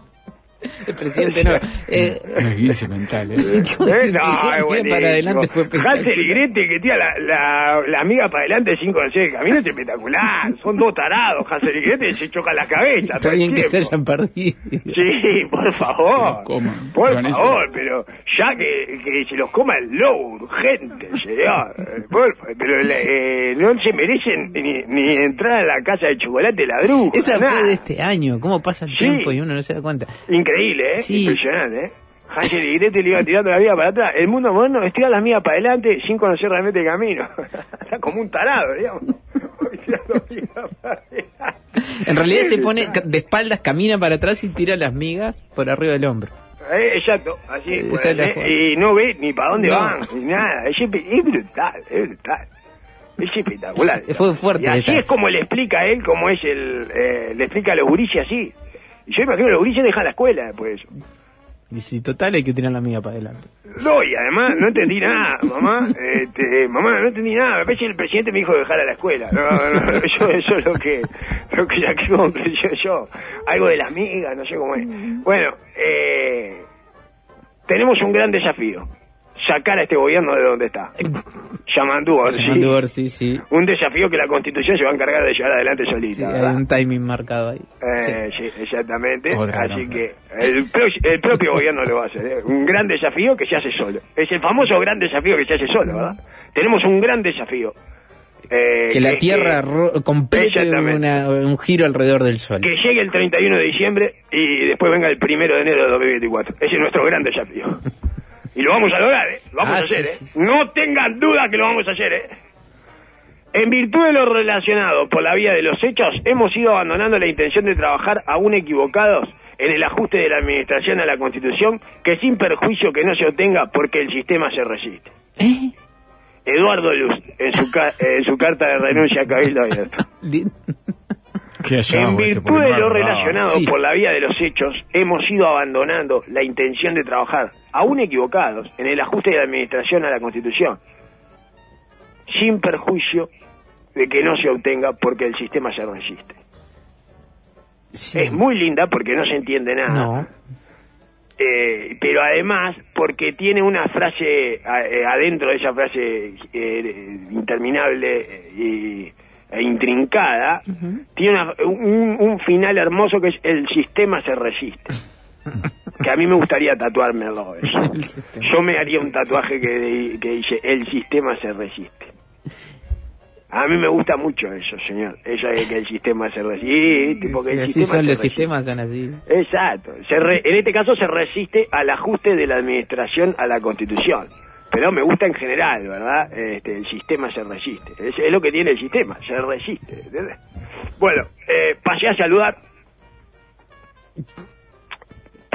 El presidente no. Eh, No es mental, ¿eh? Eh, no, es Para adelante fue Hansel y Gretel que tira la, la, la miga para adelante sin conocer el camino es espectacular. Son dos tarados. Hansel y Gretel se chocan la cabeza. Está todo el bien que se tiempo. hayan perdido. Sí, por Se favor. los coman. Por favor, pero ya que, que se los coma el lobo, urgente, señor. Por pero eh, no se merecen ni, ni entrar a la casa de chocolate ladruga. Esa nada. fue de este año. ¿Cómo pasa el Sí. tiempo y uno no se da cuenta? Increíble, ¿eh? Sí. Impresionante, ¿eh? Hansel y Gretel iban tirando la vida para atrás. El mundo moderno estira las mías para adelante sin conocer realmente el camino. Está como un tarado, digamos. En realidad se pone de espaldas, camina para atrás y tira las migas por arriba del hombro. Eh, exacto, así. Esa pues, eh, y no ve ni para dónde No. van, ni nada. Es, brutal, es brutal. Es espectacular. Fue fuerte Y así esa. es como le explica a él, como es el. eh, le explica a los gurises así. Y yo imagino que los gurises dejan la escuela después de eso. Y si total hay que tirar la miga para adelante. No, y además no entendí nada, mamá. Este, mamá, no entendí nada. Me parece que el presidente me dijo dejar a la escuela. No, no, yo, eso es lo que, lo que saqué conclusión yo. Algo de las migas, no sé cómo es. Bueno, eh, tenemos un gran desafío. Sacar a este gobierno de donde está. Llamando a Llamando a ver si sí, Un desafío que la constitución se va a encargar de llevar adelante sí, solita. hay ¿verdad? un timing marcado ahí. Eh, Sí. sí, exactamente. Otra Así gran que el, pro- el propio gobierno lo va a hacer. ¿eh? Un gran desafío que se hace solo. Es el famoso gran desafío que se hace solo, ¿verdad? Tenemos un gran desafío. Eh, Que la Tierra ro- complete una- un giro alrededor del Sol. que llegue el 31 de diciembre y después venga el primero de enero de 2024. Ese es nuestro gran desafío. Y lo vamos a lograr, ¿eh? Lo vamos Ah, a hacer, sí, ¿eh? sí. No tengan duda que lo vamos a hacer, ¿eh? En virtud de lo relacionado por la vía de los hechos, hemos ido abandonando la intención de trabajar aún equivocados en el ajuste de la administración a la Constitución, que sin perjuicio que no se obtenga porque el sistema se resiste. ¿Eh? Eduardo Luz, en su, ca- en su carta de renuncia a Cabildo Abierto. En este, virtud no de lo relacionado Sí. por la vía de los hechos, hemos ido abandonando la intención de trabajar, aún equivocados, en el ajuste de la administración a la Constitución, sin perjuicio de que no se obtenga porque el sistema se resiste. Sí. Es muy linda porque no se entiende nada. No. Eh, pero además porque tiene una frase a- eh, adentro de esa frase eh, interminable eh, y, e intrincada, tiene una- un, un final hermoso que es el sistema se resiste. que a mí me gustaría tatuármelo eso. Yo me haría un tatuaje que, que dice el sistema se resiste. A mí me gusta mucho eso, señor. Eso de que el sistema se resiste. Porque el así sistema son los resiste. sistemas, son así. Exacto. Se re- en este caso se resiste al ajuste de la administración a la Constitución. Pero me gusta en general, ¿verdad? Este, el sistema se resiste. Es, es lo que tiene el sistema, se resiste. ¿entendés? Bueno, eh, pasé a saludar.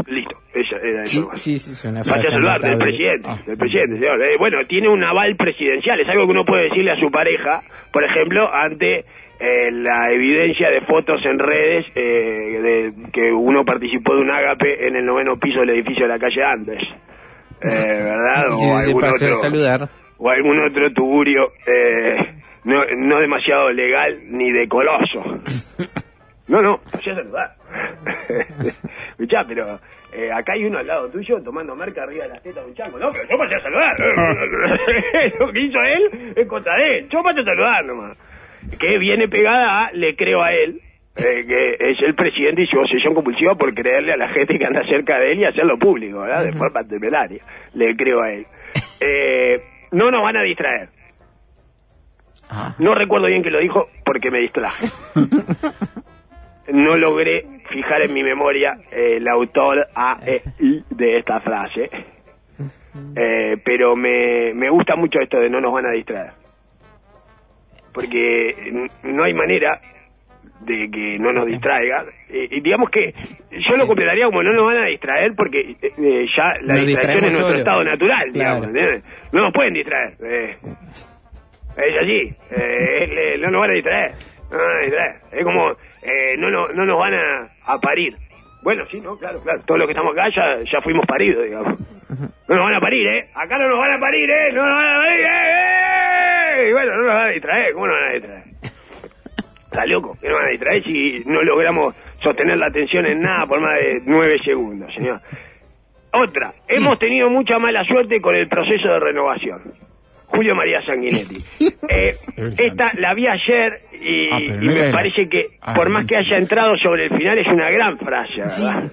Listo, esa era Sí, sí, sí, es una Pasé a saludar del presidente, Ah. del presidente, señor. Eh, bueno, tiene un aval presidencial, es algo que uno puede decirle a su pareja, por ejemplo, ante eh, la evidencia de fotos en redes eh, de que uno participó de un ágape en el noveno piso del edificio de la calle Andes. Eh, ¿Verdad? Sí, sí, algún otro- saludar. o algún otro tugurio eh, no, no demasiado legal ni decoroso. No, no, pasé a saludar. Escuchá, pero eh, acá hay uno al lado tuyo tomando marca arriba de la teta de un chango. No, pero yo pasé a saludar. Lo que hizo él es contra de él. Yo pasé a saludar nomás. Que viene pegada a le creo a él. Eh, que es el presidente y su obsesión compulsiva por creerle a la gente que anda cerca de él y hacerlo público, ¿verdad? De forma temeraria. Le creo a él. Eh, no nos van a distraer. Ah. No recuerdo bien que lo dijo porque me distraje. No logré fijar en mi memoria eh, el autor a, e, i de esta frase. Eh, pero me, me gusta mucho esto de no nos van a distraer. Porque no hay manera de que no nos distraigan. Eh, y digamos que yo lo completaría como no nos van a distraer porque eh, eh, ya la Nos distracción es nuestro estado natural, Claro. digamos. No nos pueden distraer. eh. Es eh, no nos van a distraer. No nos van a distraer. Es como, eh, no, no, no nos van a, a parir. Bueno, sí, no, claro, claro. Todos los que estamos acá ya, ya fuimos paridos, digamos. No nos van a parir, ¿eh? Acá no nos van a parir, ¿eh? No nos van a parir, ¿eh? Y bueno, no nos van a distraer. ¿Cómo nos van a distraer? Está loco, que nos van a distraer si no logramos sostener la atención en nada por más de nueve segundos, señor. Otra, hemos tenido mucha mala suerte con el proceso de renovación. Julio María Sanguinetti. Eh, esta la vi ayer y, Ah, y no me parece que Ah, por más que haya entrado sobre el final es una gran frase, ¿verdad?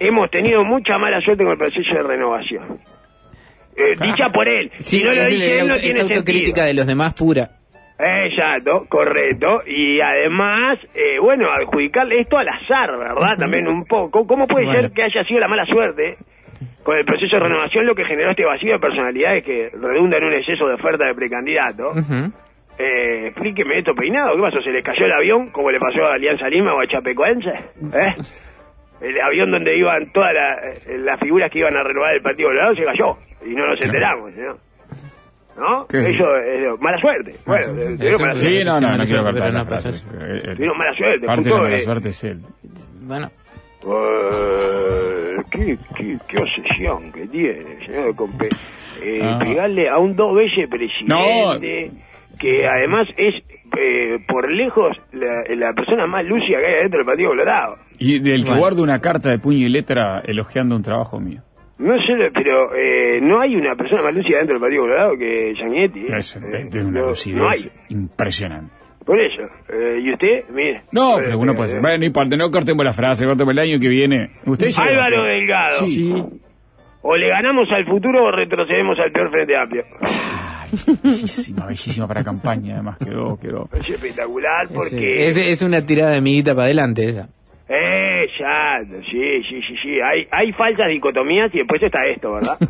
Hemos tenido mucha mala suerte con el proceso de renovación. Eh, dicha por él. Sí, si no lo dice él, no es tiene autocrítica sentido. de los demás pura. Exacto, correcto. Y además, eh, bueno, adjudicarle esto al azar, ¿verdad? También un poco. ¿Cómo puede Bueno. ser que haya sido la mala suerte con el proceso de renovación lo que generó este vacío de personalidades que redunda en un exceso de oferta de precandidato? Ujú. Eh, explíqueme esto peinado, ¿qué pasó? ¿Se les cayó el avión como le pasó a Alianza Lima o a Chapecoense? ¿Eh? El avión donde iban todas la- eh, las figuras que iban a renovar el Partido Colorado se cayó y no nos enteramos, ¿no? ¿No? ¿Qué? Eso es mala suerte. Bueno, tuvieron es- mala sí, suerte. Sí, no, no, no quiero pero la frase. Tuvieron mala suerte. Parte de la mala eh, suerte es él. Bueno, Eh, qué, qué, qué obsesión que tiene, señor Compe. Eh, Ah. Pegarle a un dos veces presidente, que además es eh, por lejos la, la persona más lúcida que hay adentro del Partido Colorado. Y del que Bueno. guarda una carta de puño y letra elogiando un trabajo mío. No sé, pero eh, no hay una persona más lúcida dentro del Partido Colorado que Giannetti. ¿eh? Es, Eh, de una no- lucidez no impresionante. Por eso. Eh, ¿Y usted? Mire. No, pero uno eh, puede ser. eh, Bueno, no importa, no cortemos la frase, cortemos el año que viene. Usted Álvaro Delgado. Sí. O le ganamos al futuro o retrocedemos al peor frente amplio. Bellísima, bellísima para campaña, además quedó, quedó. Es espectacular es, porque... es, es una tirada de amiguita para adelante esa. Eh, ya, sí, sí, sí, sí. Hay, hay falsas dicotomías y después está esto, ¿verdad?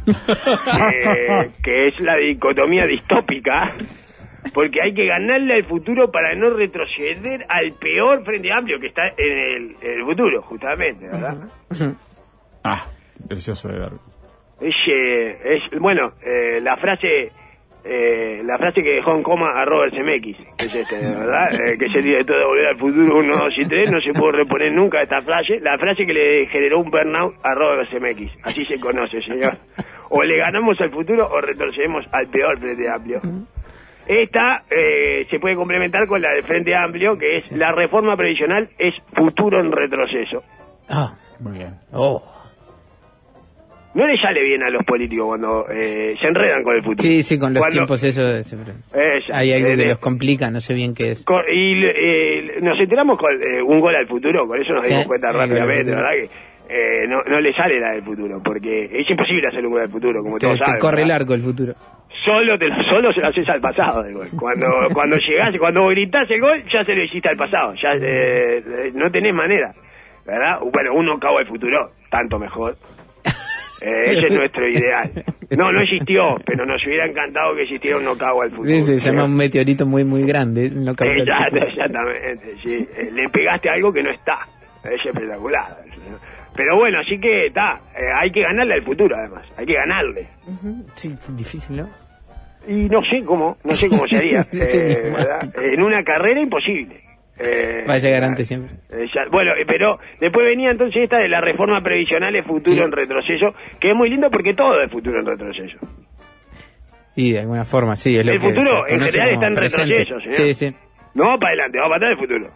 Eh, que es la dicotomía distópica. Porque hay que ganarle al futuro para no retroceder al peor frente amplio que está en el, en el futuro, justamente, ¿verdad? Ah, precioso de ver. Es, eh, es bueno, eh, la frase eh, la frase que dejó en coma a Robert Zemeckis, que es este, ¿verdad? Eh, que es el director de Volver al Futuro 1, 2 y 3, no se pudo reponer nunca esta frase, la frase que le generó un burnout a Robert Zemeckis, así se conoce, señor. O le ganamos al futuro o retrocedemos al peor Frente Amplio. Esta eh, se puede complementar con la del Frente Amplio, que es la reforma previsional es futuro en retroceso. Ah, Muy bien. oh. No le sale bien a los políticos cuando eh, se enredan con el futuro. Sí, sí, con los Cuando- tiempos eso siempre. Eh, ya, Hay algo eh, que los complica, no sé bien qué es. Co- y eh, nos enteramos con eh, un gol al futuro, con eso nos Sí, dimos cuenta el rápidamente. ¿verdad? Que eh, no, no le sale la del futuro, porque es imposible hacer un gol al futuro, como Te, todos te saben. corre el arco el futuro. Solo, te, lo- solo se lo haces al pasado del gol. Cuando, cuando llegás, cuando gritás el gol, ya se lo hiciste al pasado, ya no tenés manera, ¿verdad? Bueno, uno cabo al futuro, tanto mejor. Eh, ese es nuestro ideal. No, no existió, pero nos hubiera encantado que existiera un nocao al futuro. Sí, se llama un meteorito muy, muy grande. Exactamente, sí. Eh, Le pegaste algo que no está. Es espectacular. Pero bueno, así que está. eh, hay que ganarle al futuro, además. Hay que ganarle. Sí, difícil, ¿no? Y no sé cómo, no sé cómo sería. Eh. En una carrera imposible. Eh, Va a llegar antes siempre. eh, ya- bueno, eh, pero después venía entonces esta de la reforma previsional es futuro Sí. en retroceso, que es muy lindo porque todo es futuro en retroceso. Y de alguna forma, sí, es lo El que futuro, en general, está en presente. retroceso, señor. Sí, sí. No para adelante, va para atrás el futuro.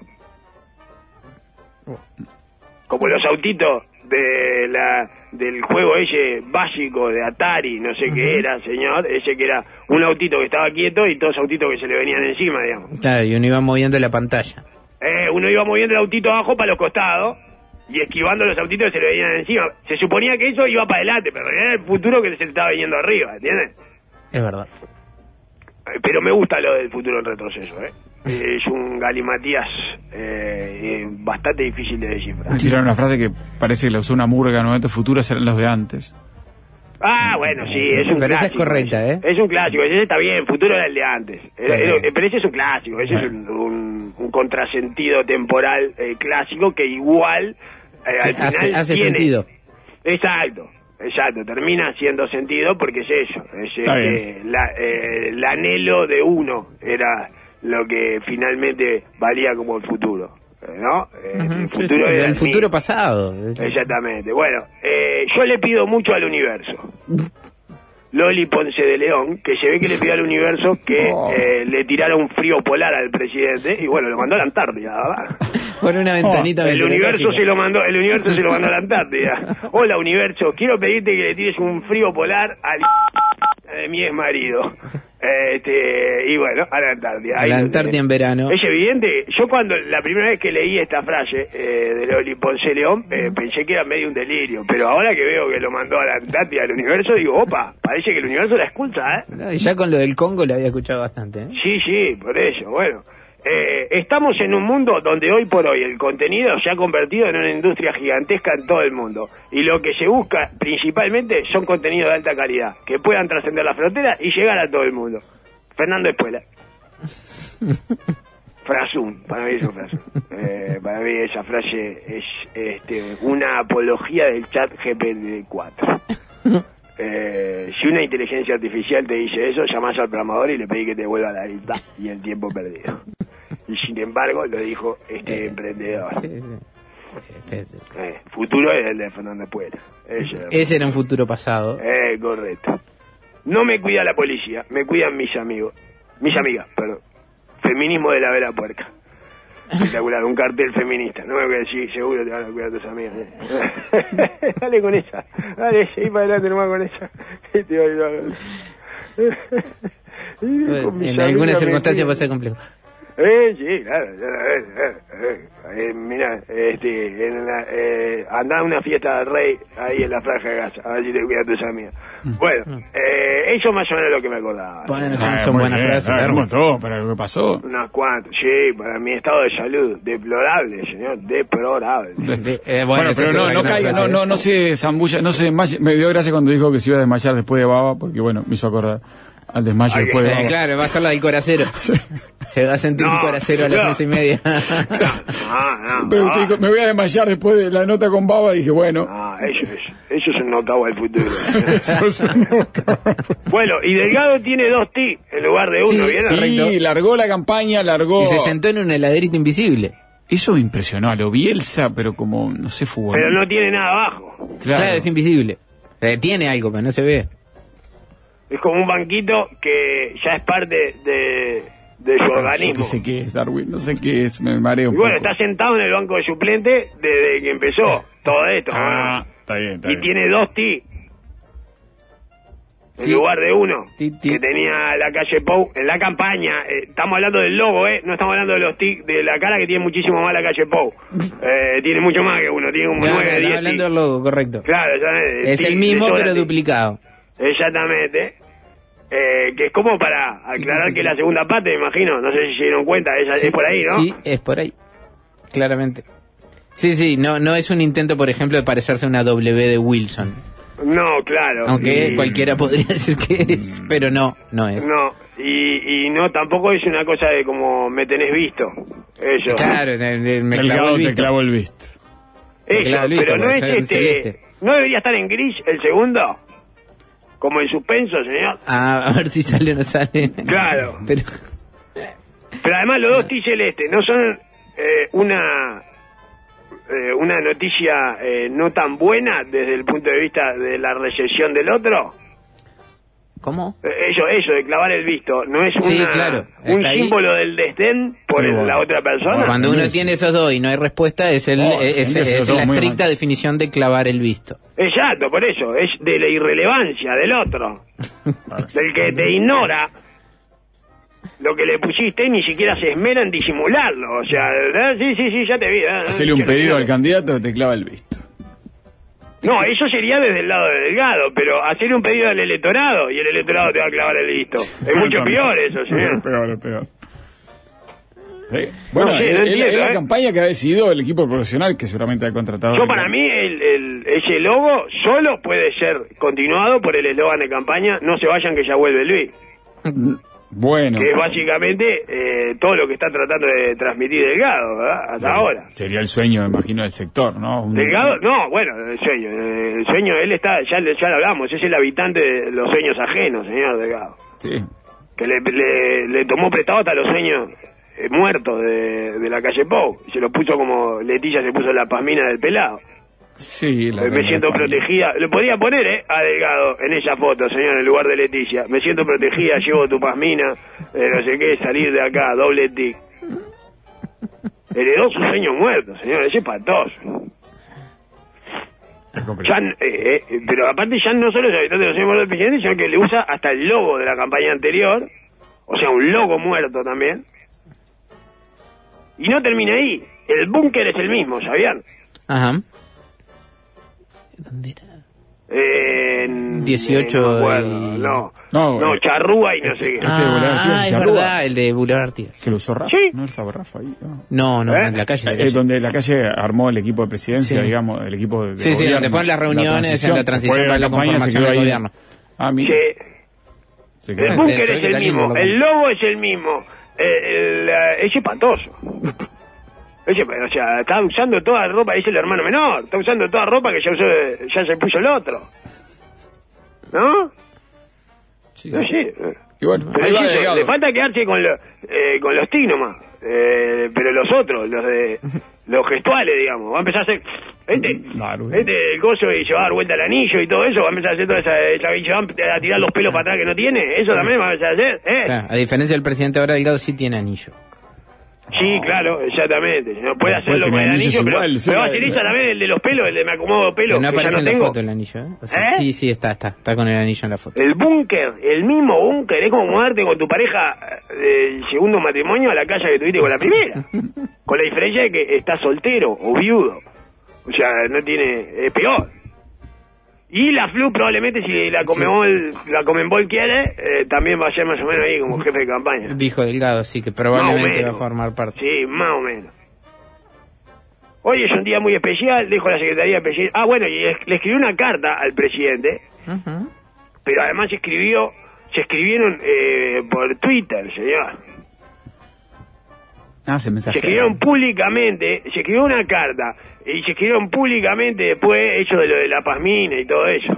Como los autitos de la del juego ese básico de Atari, no sé qué era, señor, ese que era un autito que estaba quieto y todos autitos que se le venían encima, digamos. Claro, y uno iba moviendo la pantalla. Eh, uno iba moviendo el autito abajo para los costados y esquivando los autitos que se le venían encima. Se suponía que eso iba para adelante, pero era el futuro que se le estaba viniendo arriba, ¿entiendes? Es verdad. Eh, Pero me gusta lo del futuro en retroceso, ¿eh? Es un galimatías eh, eh, bastante difícil de descifrar. Tiraron una frase que parece que la usó una murga en momentos futuros, serán los de antes. Ah, bueno, sí, es Sí, un pero esa es clásico. correcta, ¿eh? Es un clásico, ese está bien, futuro era el de antes. Era- era- pero ese es un clásico, ese es un, un, un contrasentido temporal eh, clásico que igual eh, al Sí, final hace tiene- sentido. Exacto, exacto, termina haciendo sentido porque es eso, es eh, la, eh, el anhelo de uno era lo que finalmente valía como el futuro, ¿no? Eh, el futuro sí, el futuro pasado. Exactamente. Bueno, eh, yo le pido mucho al universo. Loli Ponce de León, que se ve que le pidió al universo que Oh. eh, le tirara un frío polar al presidente y bueno, lo mandó a la Antártida, ¿verdad? Por una ventanita El universo se lo mandó, el universo se lo mandó a la Antártida. Hola universo, quiero pedirte que le tires un frío polar al de mi ex marido. Este, y bueno, a la Antártida. A la en verano. Es evidente, yo cuando la primera vez que leí esta frase eh, de Loli Ponce León, eh, pensé que era medio un delirio, pero ahora que veo que lo mandó a la Antártida al universo, digo, opa, parece que el universo la escucha, ¿eh? No, y ya con lo del Congo lo había escuchado bastante. ¿eh? Sí, sí, por eso, bueno. Eh, estamos en un mundo donde hoy por hoy el contenido se ha convertido en una industria gigantesca en todo el mundo. Y lo que se busca principalmente son contenidos de alta calidad, que puedan trascender la frontera y llegar a todo el mundo. Fernando Espuela. Frasun, para mí es un frasun. Eh, para mí esa frase es este, una apología del chat GPT-4. Eh, si una inteligencia artificial te dice eso, llamás al programador y le pedí que te devuelva la vida y el tiempo perdido. Y sin embargo, lo dijo este emprendedor. Sí, sí. Este. Eh, futuro es el de Fernando. Ese era. Ese era un futuro pasado. Eh, correcto. No me cuida la policía, me cuidan mis amigos. Mis amigas, perdón. Feminismo de la vela puerca. Espectacular, un cartel feminista. No me voy a decir, seguro te van a cuidar tus amigas. eh. Dale con esa. Dale, seguí para adelante nomás con esa. Te va a ayudar. Mis En algunas circunstancias puede ser complejo. Eh, sí, claro. claro, eh, eh, eh, eh, mira, este, en la, eh, andá a una fiesta del rey ahí en la franja de Gaza, a ver si te cuidas tus amigas. Bueno, eh, eso más o menos es lo que me acordaba. Bueno, son, Ah, son muy buenas bien, frases. ah, un montón, pero ¿qué pasó? Unas cuantas, sí, para mi estado de salud, deplorable, señor, deplorable. De- eh, bueno, pero no, no caiga, no, no, no se zambulla, no se desmaye. Me dio gracia cuando dijo que se iba a desmayar después de Baba, porque bueno, me hizo acordar al desmayo Ay, después de Eh, claro, va a ser la del coracero. Se va a sentir No, un coracero a las no. once y media. No, no, Pero no. usted dijo, me voy a desmayar después de la nota con Baba, y dije, bueno, No, No, eso es, eso es un knockout al futuro. bueno, y Delgado tiene dos T en lugar de uno, Sí, ¿bien? Sí, largó la campaña, largó... Y se sentó en una heladerita invisible. Eso me impresionó a lo Bielsa, pero como, no sé, fútbol. Pero no tiene nada abajo. Claro, Claro. es invisible. Eh, tiene algo, pero no se ve. Es como un banquito que ya es parte de, de su Yo organismo. no sé qué es, Darwin, no sé qué es, me mareo Y un bueno, poco. está sentado en el banco de suplente desde que empezó todo esto. Ah, ¿no? está bien, está y bien. tiene dos T. En Sí. lugar de uno, Ti, ti. que tenía la calle Pou en la campaña. eh, estamos hablando del logo, ¿eh? No estamos hablando de los T, de la cara que tiene muchísimo más la calle Pou. Eh, tiene mucho más que uno, tiene como No, no, 9, estaba 10 hablando del logo, correcto. Claro, ya, Es tic el mismo, pero duplicado. Exactamente. Eh, que es como para aclarar que la segunda parte, me imagino, no sé si se dieron cuenta, es, es por ahí, ¿no? Sí, es por ahí. Claramente. Sí, sí, no, no es un intento, por ejemplo, de parecerse a una W de Wilson. No, claro. Aunque Y- cualquiera podría decir que es, pero no, no es. No, y, y no, tampoco es una cosa de como me tenés visto. Eso. Claro, me El clavó visto. clavó el visto. Eso, Claro, listo, pero no es este. celeste. ¿No debería estar en gris el segundo? Como en suspenso, señor. Ah, a ver si sale o no sale. Claro. Pero, Pero además los dos T celeste no son eh, una eh, una noticia eh, no tan buena desde el punto de vista de la recesión del otro. ¿Cómo? Eh, Eso, eso de clavar el visto, no es Sí, una- claro, un ahí. símbolo del desdén por bueno. la otra persona. Cuando uno tiene esos dos y no hay respuesta, es, el, Oh, es, la estricta mal. definición de clavar el visto. Exacto, por eso, es de la irrelevancia del otro, del que te ignora lo que le pusiste y ni siquiera se esmera en disimularlo. O sea, ¿verdad? sí, sí, sí, ya te vi. ¿eh? Hacerle un pedido al candidato, te clava el visto. No, eso sería desde el lado de Delgado, pero hacerle un pedido al electorado y el electorado te va a clavar el visto. Es mucho peor eso, señor. peor, es peor. Bueno, No es, es la- entiendo, es la ¿eh? campaña que ha decidido el equipo profesional que seguramente ha contratado. Yo para mí el, el- ese logo solo puede ser continuado por el eslogan de campaña No se vayan que ya vuelve Luis. Bueno, Que es básicamente eh, todo lo que está tratando de transmitir Delgado, ¿verdad? Hasta ahora. sería el sueño, me imagino, del sector, ¿no? Un- Delgado, no, bueno, el sueño, el sueño, él está, ya, ya lo hablamos, es el habitante de los sueños ajenos, señor Delgado. Sí. Que le, le, le tomó prestado hasta los sueños eh, muertos de, de la calle Pou. Y se lo puso como Leticia se puso la pasmina del pelado. Sí, la me siento protegida. Lo podría poner, ¿eh? A Delgado en esa foto, señor, en lugar de Leticia. Me siento protegida, llevo tu pasmina, eh, no sé qué, salir de acá, doble tic. Heredó sus sueños muertos, señor, es espantoso. es complicado. Ya, eh, eh, pero aparte ya no solo es habitante de los sueños muertos del presidente, sino que le usa hasta el logo de la campaña anterior, o sea, un logo muerto también. Y no termina ahí, el búnker es el mismo, ¿sabían? Ajá. ¿Dónde era? En, 18 eh, no, y- no, No, no, eh, charrúa y no sé qué. Este de Boulevard Artigas Ah, es Charrúa. verdad, el de Boulevard Artigas. Que lo usó Rafa. Sí. No estaba Rafa ahí. ¿no? No, no, ¿Eh? en la calle. Eh, la calle. donde la calle armó el equipo de presidencia, Sí. digamos, el equipo de Sí, sí, gobierno, donde fueron las la reuniones en la transición para la campaña se conformación del ahí. gobierno. Ah, mira. Sí, Se quedó el búnker es el mismo, el logo es el mismo, eh, el, eh, es espantoso. Ese, o sea, está usando toda la ropa, dice el hermano menor, está usando toda ropa que ya usó, ya se puso el otro. ¿No? Sí, No sí. sé. Y bueno, Pero ahí va insisto, Delgado. le falta quedarse con, lo- eh, con los TIC nomás. Eh, pero los otros, los de los gestuales, digamos. Va a empezar a hacer. Este, Claro. este el coso y se va a dar vuelta el anillo y todo eso. Va a empezar a hacer toda esa. esa y se va a tirar los pelos para atrás que no tiene. Eso también va a empezar a hacer. ¿eh? Claro, a diferencia del presidente ahora, Delgado sí tiene anillo. Sí, claro, exactamente. No puede hacerlo con el anillo, pero, igual, pero va a ser esa también, el de los pelos, el de me acomodo pelos, no aparece no en la tengo. foto el anillo, ¿eh? O sea, ¿Eh? Sí, sí, está, está. Está con el anillo en la foto. El búnker, el mismo búnker, es como mudarte con tu pareja eh, del segundo matrimonio a la casa que tuviste con la primera. con la diferencia de que está soltero o viudo. O sea, no tiene... es peor. Y la flu probablemente si la Comebol, la Comembol quiere, eh, también va a ser más o menos ahí como jefe de campaña. Dijo Delgado, sí, que probablemente va a formar parte. Sí, más o menos. Hoy es un día muy especial, dijo la Secretaría de Presidente. Ah, bueno, y es- le escribió una carta al presidente, pero además se escribió, se escribieron eh, por Twitter, señor. Ah, se Se escribieron públicamente, se escribió una carta y se escribieron públicamente después eso de lo de la pasmina y todo eso.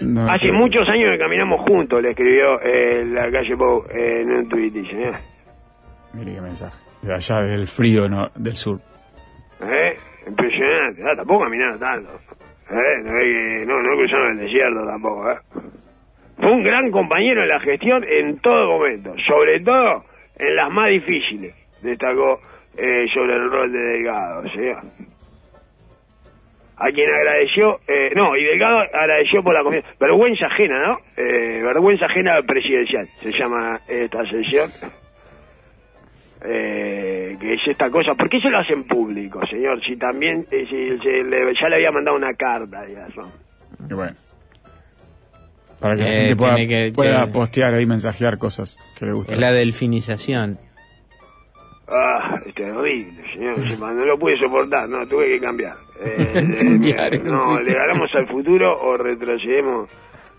No, Hace muchos años que caminamos juntos, le escribió eh, la calle Pau eh, en un tuit, dice, ¿eh? Mire qué mensaje. De allá del frío no, del sur. ¿Eh? Impresionante, ah, tampoco caminaron tanto. ¿Eh? No, hay que- no, no cruzaron el desierto tampoco, ¿eh? Fue un gran compañero en la gestión en todo momento, sobre todo en las más difíciles, destacó eh, sobre el rol de Delgado, señor. A quien agradeció, eh, no, y Delgado agradeció por la comida. Vergüenza ajena, ¿no? Eh, vergüenza ajena presidencial, se llama esta sesión. Eh, que es esta cosa. ¿Por qué se lo hacen público, señor? Si también, eh, si, se le- ya le había mandado una carta, digamos. Y bueno. Para que la Eh, gente pueda, que- pueda que- postear ahí, mensajear cosas que le Es gustan. la delfinización. Ah, es terrible, señor. No lo pude soportar, no, tuve que cambiar. Eh, eh, eh, no, le ganamos al futuro o retrocedemos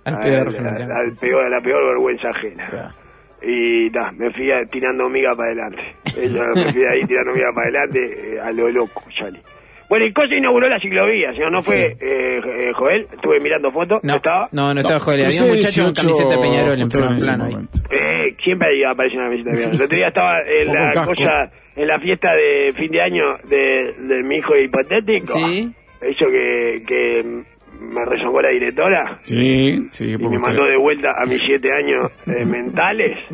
Al peor al, frente. al peor, a la peor vergüenza ajena. Y ta, me fui a- tirando miga para adelante. Ella me fui ahí tirando miga para adelante, a lo loco, salí. Bueno, y cosa inauguró la ciclovía, señor, ¿no fue Sí. eh, eh, Joel? Estuve mirando fotos, ¿no, No, estaba? no, no estaba Joel. Había un muchacho con 18 camiseta de Peñarol en plano. ahí. Eh, siempre ahí aparece una camiseta de Peñarol. El otro día estaba en la el cosa, en la fiesta de fin de año de, de mi hijo hipotético. Sí. Eso que, que me rezongó la directora. Sí, sí, Y me mandó de vuelta a mis siete años eh, mentales.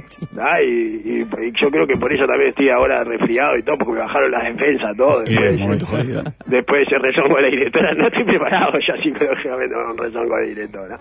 Y, y- y yo creo que por eso también estoy ahora resfriado y todo, porque me bajaron las defensas, todo. Sí, después de ese rezongo de la directora, no estoy preparado ya psicológicamente para un rezongo de la directora.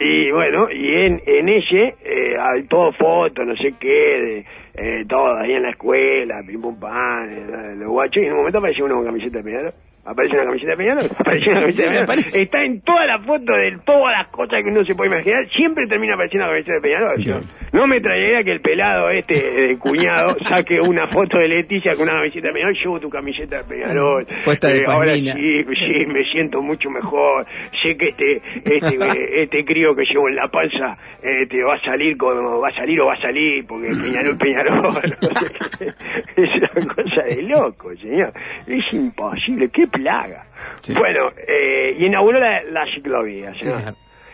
Y bueno, y en, en ese eh, hay todo fotos, no sé qué, de eh, todo ahí en la escuela, pim pum pan, eh, los guachos, y en un momento apareció uno con camiseta de Peñarol. Aparece una camiseta de Peñarol, aparece una camiseta de Peñarol. Está en toda la foto de todas las cosas que uno se puede imaginar, siempre termina apareciendo la camiseta de Peñarol. ¿no? Me traería que el pelado este de cuñado saque una foto de Leticia con una camiseta de Peñarol, llevo tu camiseta de Peñarol. Puesta de ahora sí, sí, me siento mucho mejor. Sé que este este eh, este crío que llevo en la panza este va a salir con va a salir o va a salir porque Peñarol Peñarol. es una cosa de loco, señor. Es imposible, qué plaga. Sí. Bueno, eh, y inauguró la, la ciclovía, Sí.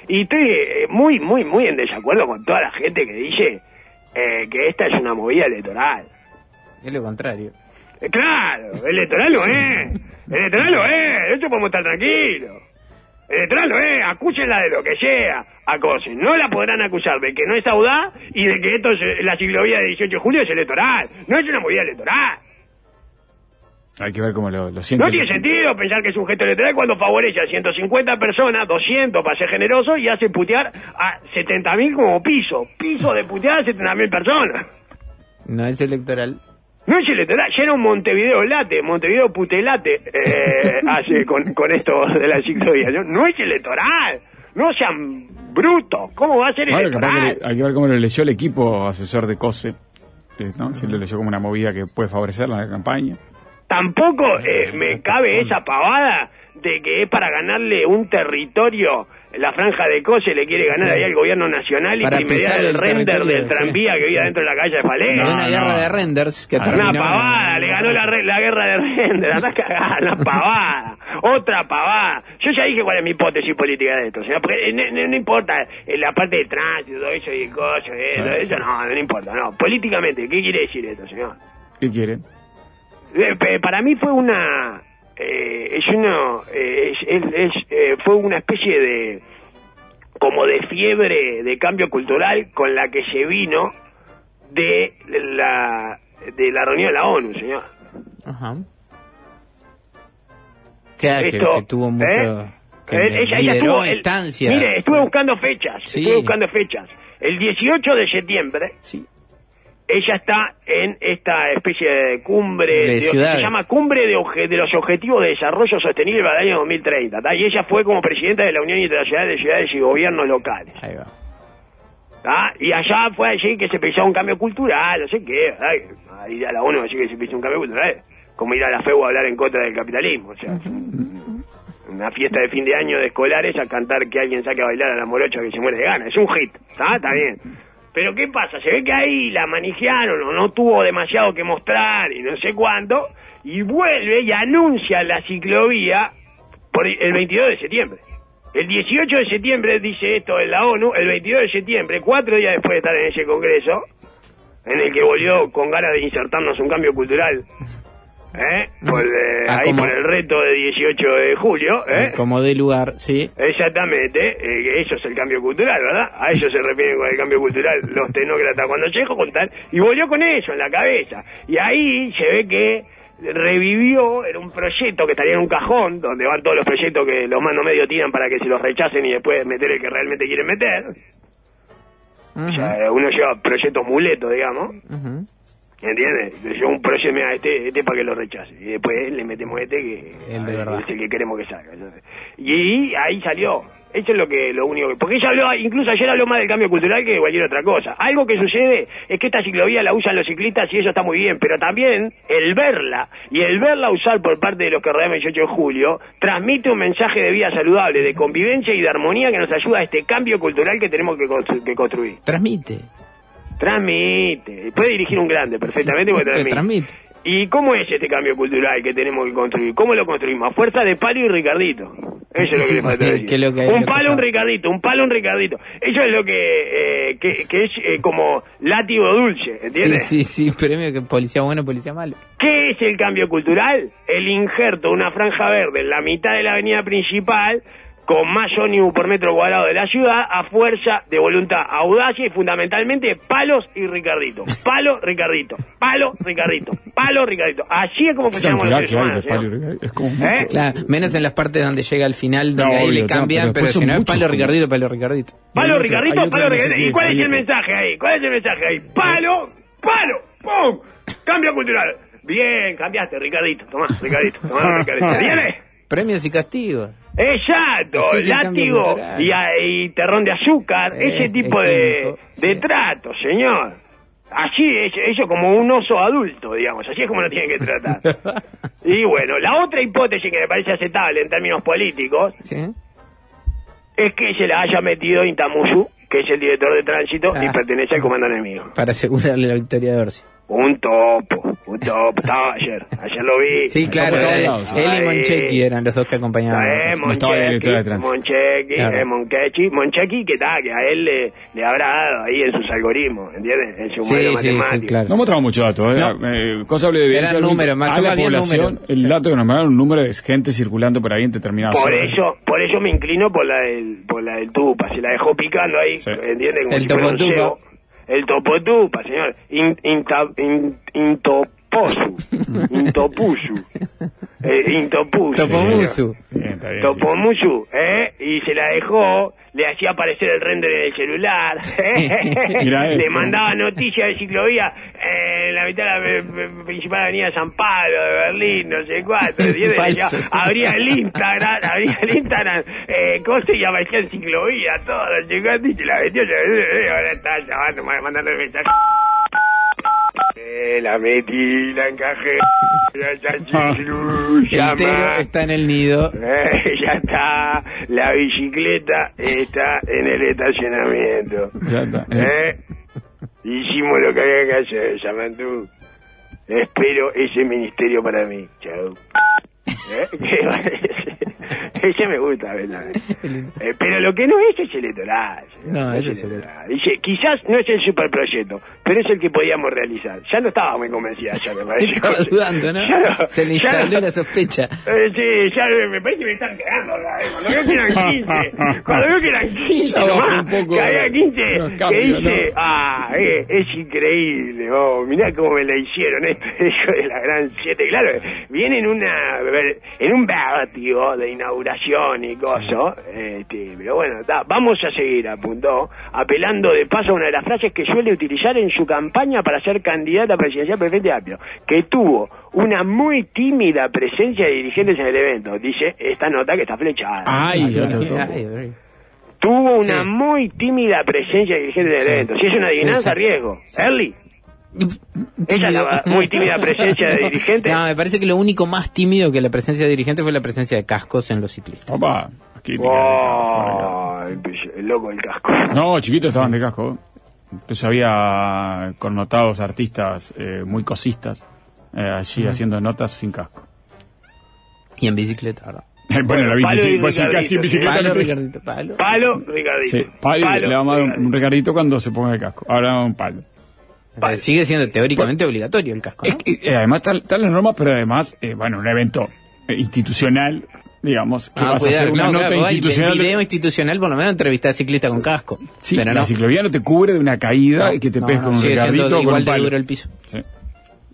Y estoy eh, muy, muy, muy en desacuerdo con toda la gente que dice eh, que esta es una movida electoral. Es lo contrario. Eh, claro, el electoral lo es. El electoral lo es. De hecho, podemos estar tranquilos. El electoral lo es. Acúsenla de lo que sea. Acosen. No la podrán acusar de que no es audaz y de que esto es, la ciclovía de 18 de julio es electoral. No es una movida electoral. Hay que ver cómo lo, lo siente. No tiene sentido pensar que es un gesto electoral cuando favorece a 150 personas, 200 para ser generoso, y hace putear a 70.000 como piso. Piso de putear a 70.000 personas. No es electoral. No es electoral, ya era un Montevideo late, Montevideo putelate eh, hace con, con esto de la ciclovía. No, no es electoral, no sean brutos, ¿cómo va a ser Bueno, capaz que electoral? le- hay que ver cómo lo leyó el equipo asesor de COSE. ¿no? Si lo leyó como una movida que puede favorecer la campaña. Tampoco eh, me cabe esa pavada de que es para ganarle un territorio. La franja de Cose le quiere ganar ahí al gobierno nacional y Para pisar el el render del sí. tranvía que vive dentro de la calle de. Hay No, una guerra no. de renders que Ah, Una terminó. pavada, le ganó la, re- la guerra de render, andá a cagar, una pavada, otra pavada. Yo ya dije cuál es mi hipótesis política de esto, señor, porque no, no- no importa eh, la parte de tránsito, todo eso y cosas, eso, Sí. eso no, no importa, no. Políticamente, ¿qué quiere decir esto, señor? ¿Qué quiere? Eh, para mí fue una eh, es eh, es, eh, fue una especie de como de fiebre de cambio cultural con la que se vino de la de la reunión de la ONU señor Ajá. Esto, que tuvo mucho. Que ella, estuvo, el- instancias. mire estuve buscando fechas Sí. estuve buscando fechas el 18 de septiembre Sí. Ella está en esta especie de cumbre De ciudades. se llama cumbre de, los objetivos de desarrollo sostenible para el año 2030 ¿tá? y ella fue como presidenta de la Unión Internacional de Ciudades y Gobiernos Locales Ahí va. ¿tá? y allá fue allí que se pensó un cambio cultural no sé qué ¿verdad? ahí a la ONU así que se pensó un cambio cultural como ir a la FEU a hablar en contra del capitalismo o sea una fiesta de fin de año de escolares a cantar que alguien saque a bailar a la morocha que se muere de ganas es un hit ¿tá? está bien Pero ¿qué pasa? Se ve que ahí la manijearon o no tuvo demasiado que mostrar y no sé cuánto, y vuelve y anuncia la ciclovía por el 22 de septiembre. El 18 de septiembre dice esto en la ONU, el 22 de septiembre, cuatro días después de estar en ese congreso, en el que volvió con ganas de insertarnos un cambio cultural, ¿eh? por, eh, Ah, ahí como- por el reto de 18 de julio, ¿eh? Como de lugar, sí. Exactamente, eh, eso es el cambio cultural, ¿verdad? A eso se refieren con el cambio cultural los tecnócratas cuando llegó con tal, y volvió con eso en la cabeza. Y ahí se ve que revivió, era un proyecto que estaría en un cajón, donde van todos los proyectos que los mandos medio tiran para que se los rechacen y después meter el que realmente quieren meter. O sea, uno lleva proyectos muletos, digamos. ¿Entiendes? Yo un proyecto, mira, este, este para que lo rechace. Y después le metemos este que El de verdad. es el que queremos que salga. Y ahí salió. Eso es lo que lo único que... Porque ella habló, incluso ayer habló más del cambio cultural que de cualquier otra cosa. Algo que sucede es que esta ciclovía la usan los ciclistas y eso está muy bien, pero también el verla y el verla usar por parte de los que rodean el 18 de julio transmite un mensaje de vida saludable, de convivencia y de armonía que nos ayuda a este cambio cultural que tenemos que, constru- que construir. Transmite. Transmite. Puede dirigir un grande perfectamente porque Sí, transmite. transmite. ¿Y cómo es este cambio cultural que tenemos que construir? ¿Cómo lo construimos? A fuerza de palo y Ricardito. Eso es lo que Sí, le falta sí, decir. que es lo que- lo un que palo, un pasa. Ricardito, un palo, un Ricardito. Eso es lo que, eh, que, que es eh, como látigo dulce, Sí, ¿entiendes? sí, sí, premio que policía bueno, policía malo. ¿Qué es el cambio cultural? El injerto de una franja verde en la mitad de la avenida principal con más ómnibus por metro cuadrado de la ciudad a fuerza de voluntad, audacia y fundamentalmente palos y Ricardito. Palo, Ricardito. Palo, Ricardito. Palo, Ricardito. Así es como funcionamos los seres humanos, Ricardo. Es como ¿Eh? Claro, menos en las partes donde llega al final, donde No, ahí obvio, le cambian, pero pero si no es palo como- Ricardito, palo Ricardito. Palo, Ricardito, palo, Ricardito. ¿Y cuál es, el mensaje ahí? ¿Cuál es el mensaje ahí? Palo, palo, ¡pum! Cambio cultural. Bien, cambiaste, Ricardito. Tomá, Ricardito. Tomá, Ricardito. ¿Viene? Premios y castigos. Exacto, cambio látigo y, y terrón de azúcar, Eh, ese tipo de, sí. trato, señor. Así es, eso como un oso adulto, digamos, así es como lo tienen que tratar. y bueno, la otra hipótesis que me parece aceptable en términos políticos ¿Sí? es que se la haya metido Intamusu, que es el director de tránsito y Ah. pertenece al comando enemigo. Para asegurarle la victoria de Orsi. Un topo, un topo, estaba ayer, ayer lo vi. Sí, claro, él, lados, sí. él y. Monchequi eran los dos que acompañaban. Eh, No estaba tránsito. Monchequi, Claro. eh, Monchequi, Monchequi, que tal, que a él le, le habrá dado ahí en sus algoritmos, ¿entiendes? En su Sí, modelo sí, sí, matemático. claro. No mostramos mucho dato, ¿eh? No. Eh, Constable de evidencia. Eran números, más la población, el dato que nos mandaron, un número de gente circulando por ahí en determinadas Por eso, por eso me inclino por la del, por la del tupa, se la dejó picando ahí, Sí. ¿entiendes? Como El si fuera un topotupa. cebo. El topotupa, señor. In, inta- intoposu. Intopusu. Eh, intopusu. Topomusu. Bien, está bien, sí, sí. Topomusu, ¿eh? Y se la dejó, le hacía aparecer el render en el celular, Mira le mandaba noticias de ciclovía eh, en la mitad de la eh, eh, principal avenida de San Pablo, de Berlín, no sé cuánto, abría el Instagram, abría el Instagram, eh, cosa y aparecía en ciclovía, todo, llegó y se la metió, ahora está llamando, mandando el mensaje. Eh, la metí, la encajé, ya, ya, chiclu, El. Tero está en el nido. Eh, ya está, la bicicleta está en el estacionamiento. Ya está. ¿Eh? Hicimos lo que había que hacer, Samantú. Espero ese ministerio para mí. Chao. ¿Eh? Ese me gusta, ¿verdad? Eh, pero lo que no es es electoral. señor. No, No eso es es electoral. Dice, quizás no es el superproyecto, pero es el que podíamos realizar. Ya no estaba muy convencida, ya me parece. Estaba dudando, ¿no? No, Se le instaló no. la sospecha. Eh, sí, ya me parece que me están quedando acá, eh. Cuando veo que eran 15, cuando veo que eran 15, Ya bajó nomás, un poco que había 15, los que cambios, dice, ah, eh, es increíble, oh, mirá cómo me la hicieron, esto, hijo de la gran siete. Claro, viene en una, en un vértigo de inauguración y cosas, este, pero bueno, da, vamos a seguir, apuntó, apelando de paso a una de las frases que suele utilizar en su campaña para ser candidata presidencial por el Frente Amplio, que tuvo una muy tímida presencia de dirigentes en el evento, dice esta nota que está flechada. Ay, ay. Tuvo una Sí. muy tímida presencia de dirigentes en el evento. Si es una adivinanza, Sí, sí. riesgo. Early. Ella es la muy tímida presencia de dirigentes. No, me parece que lo único más tímido que la presencia de dirigente fue la presencia de cascos en los ciclistas. Opa, Oh, el, el loco del casco. No, chiquitos estaban de casco. Entonces había connotados artistas eh, muy cosistas eh, allí haciendo notas sin casco. Y en bicicleta, ¿verdad? bueno, la bici Palo sí, pues casi en bicicleta. Palo, no te- Ricardito, palo. Palo, Ricardito. Sí, palo, le vamos a dar un- un Ricardito. cuando se ponga el casco. Ahora un palo. Sigue siendo teóricamente obligatorio el casco, ¿no? Es que, eh, además están están las normas, pero además, eh, bueno, un evento eh, institucional, digamos, que Ah, vas a hacer una no, nota claro, hay institucional. de- video institucional, por lo menos entrevistar a ciclista con casco. Sí, pero la no. ciclovía no te cubre de una caída y que te No, con un sigue siendo o con igual un de duro el piso. Sí.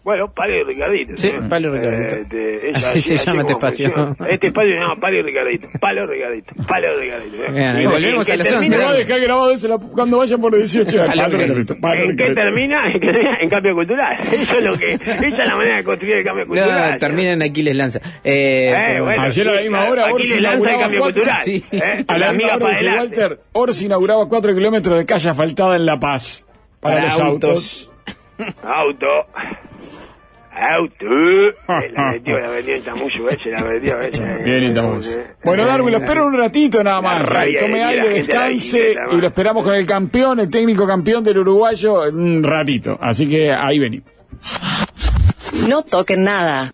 Bueno, Palo y Ricardito. Sí, ¿no? Palo y Ricardito. Eh, te- ella- Así se llama este espacio. Este espacio se llama Palo y Ricardito. Palo Ricardito. Palo Ricardito. ¿eh? Bien, y volvemos a las termina- Se va a dejar grabado eso la- cuando vayan por 18 años. Recardito, palo ¿En qué termina? En, cambio cultural. Eso es lo que. Esa es la manera de construir el cambio cultural. No, termina en Aquiles Lanza. Eh, Eh, bueno, Ayer a la sí, misma hora, Orsi inauguraba cambio cuatro- cultural. sí. ¿eh? A la La misma hora dice. Walter, Orsi inauguraba 4 kilómetros de calle asfaltada en La Paz. Para, para los autos. Auto. Auto. Eh, La metió, la metió en Chamuyo, eh, se la metió. eh, se- Bien, estamos. Bueno, Darwin, lo espero un ratito nada más. Tome aire, descanse y lo esperamos con el campeón, el técnico campeón del uruguayo, un ratito. Así que ahí venimos. No toquen nada.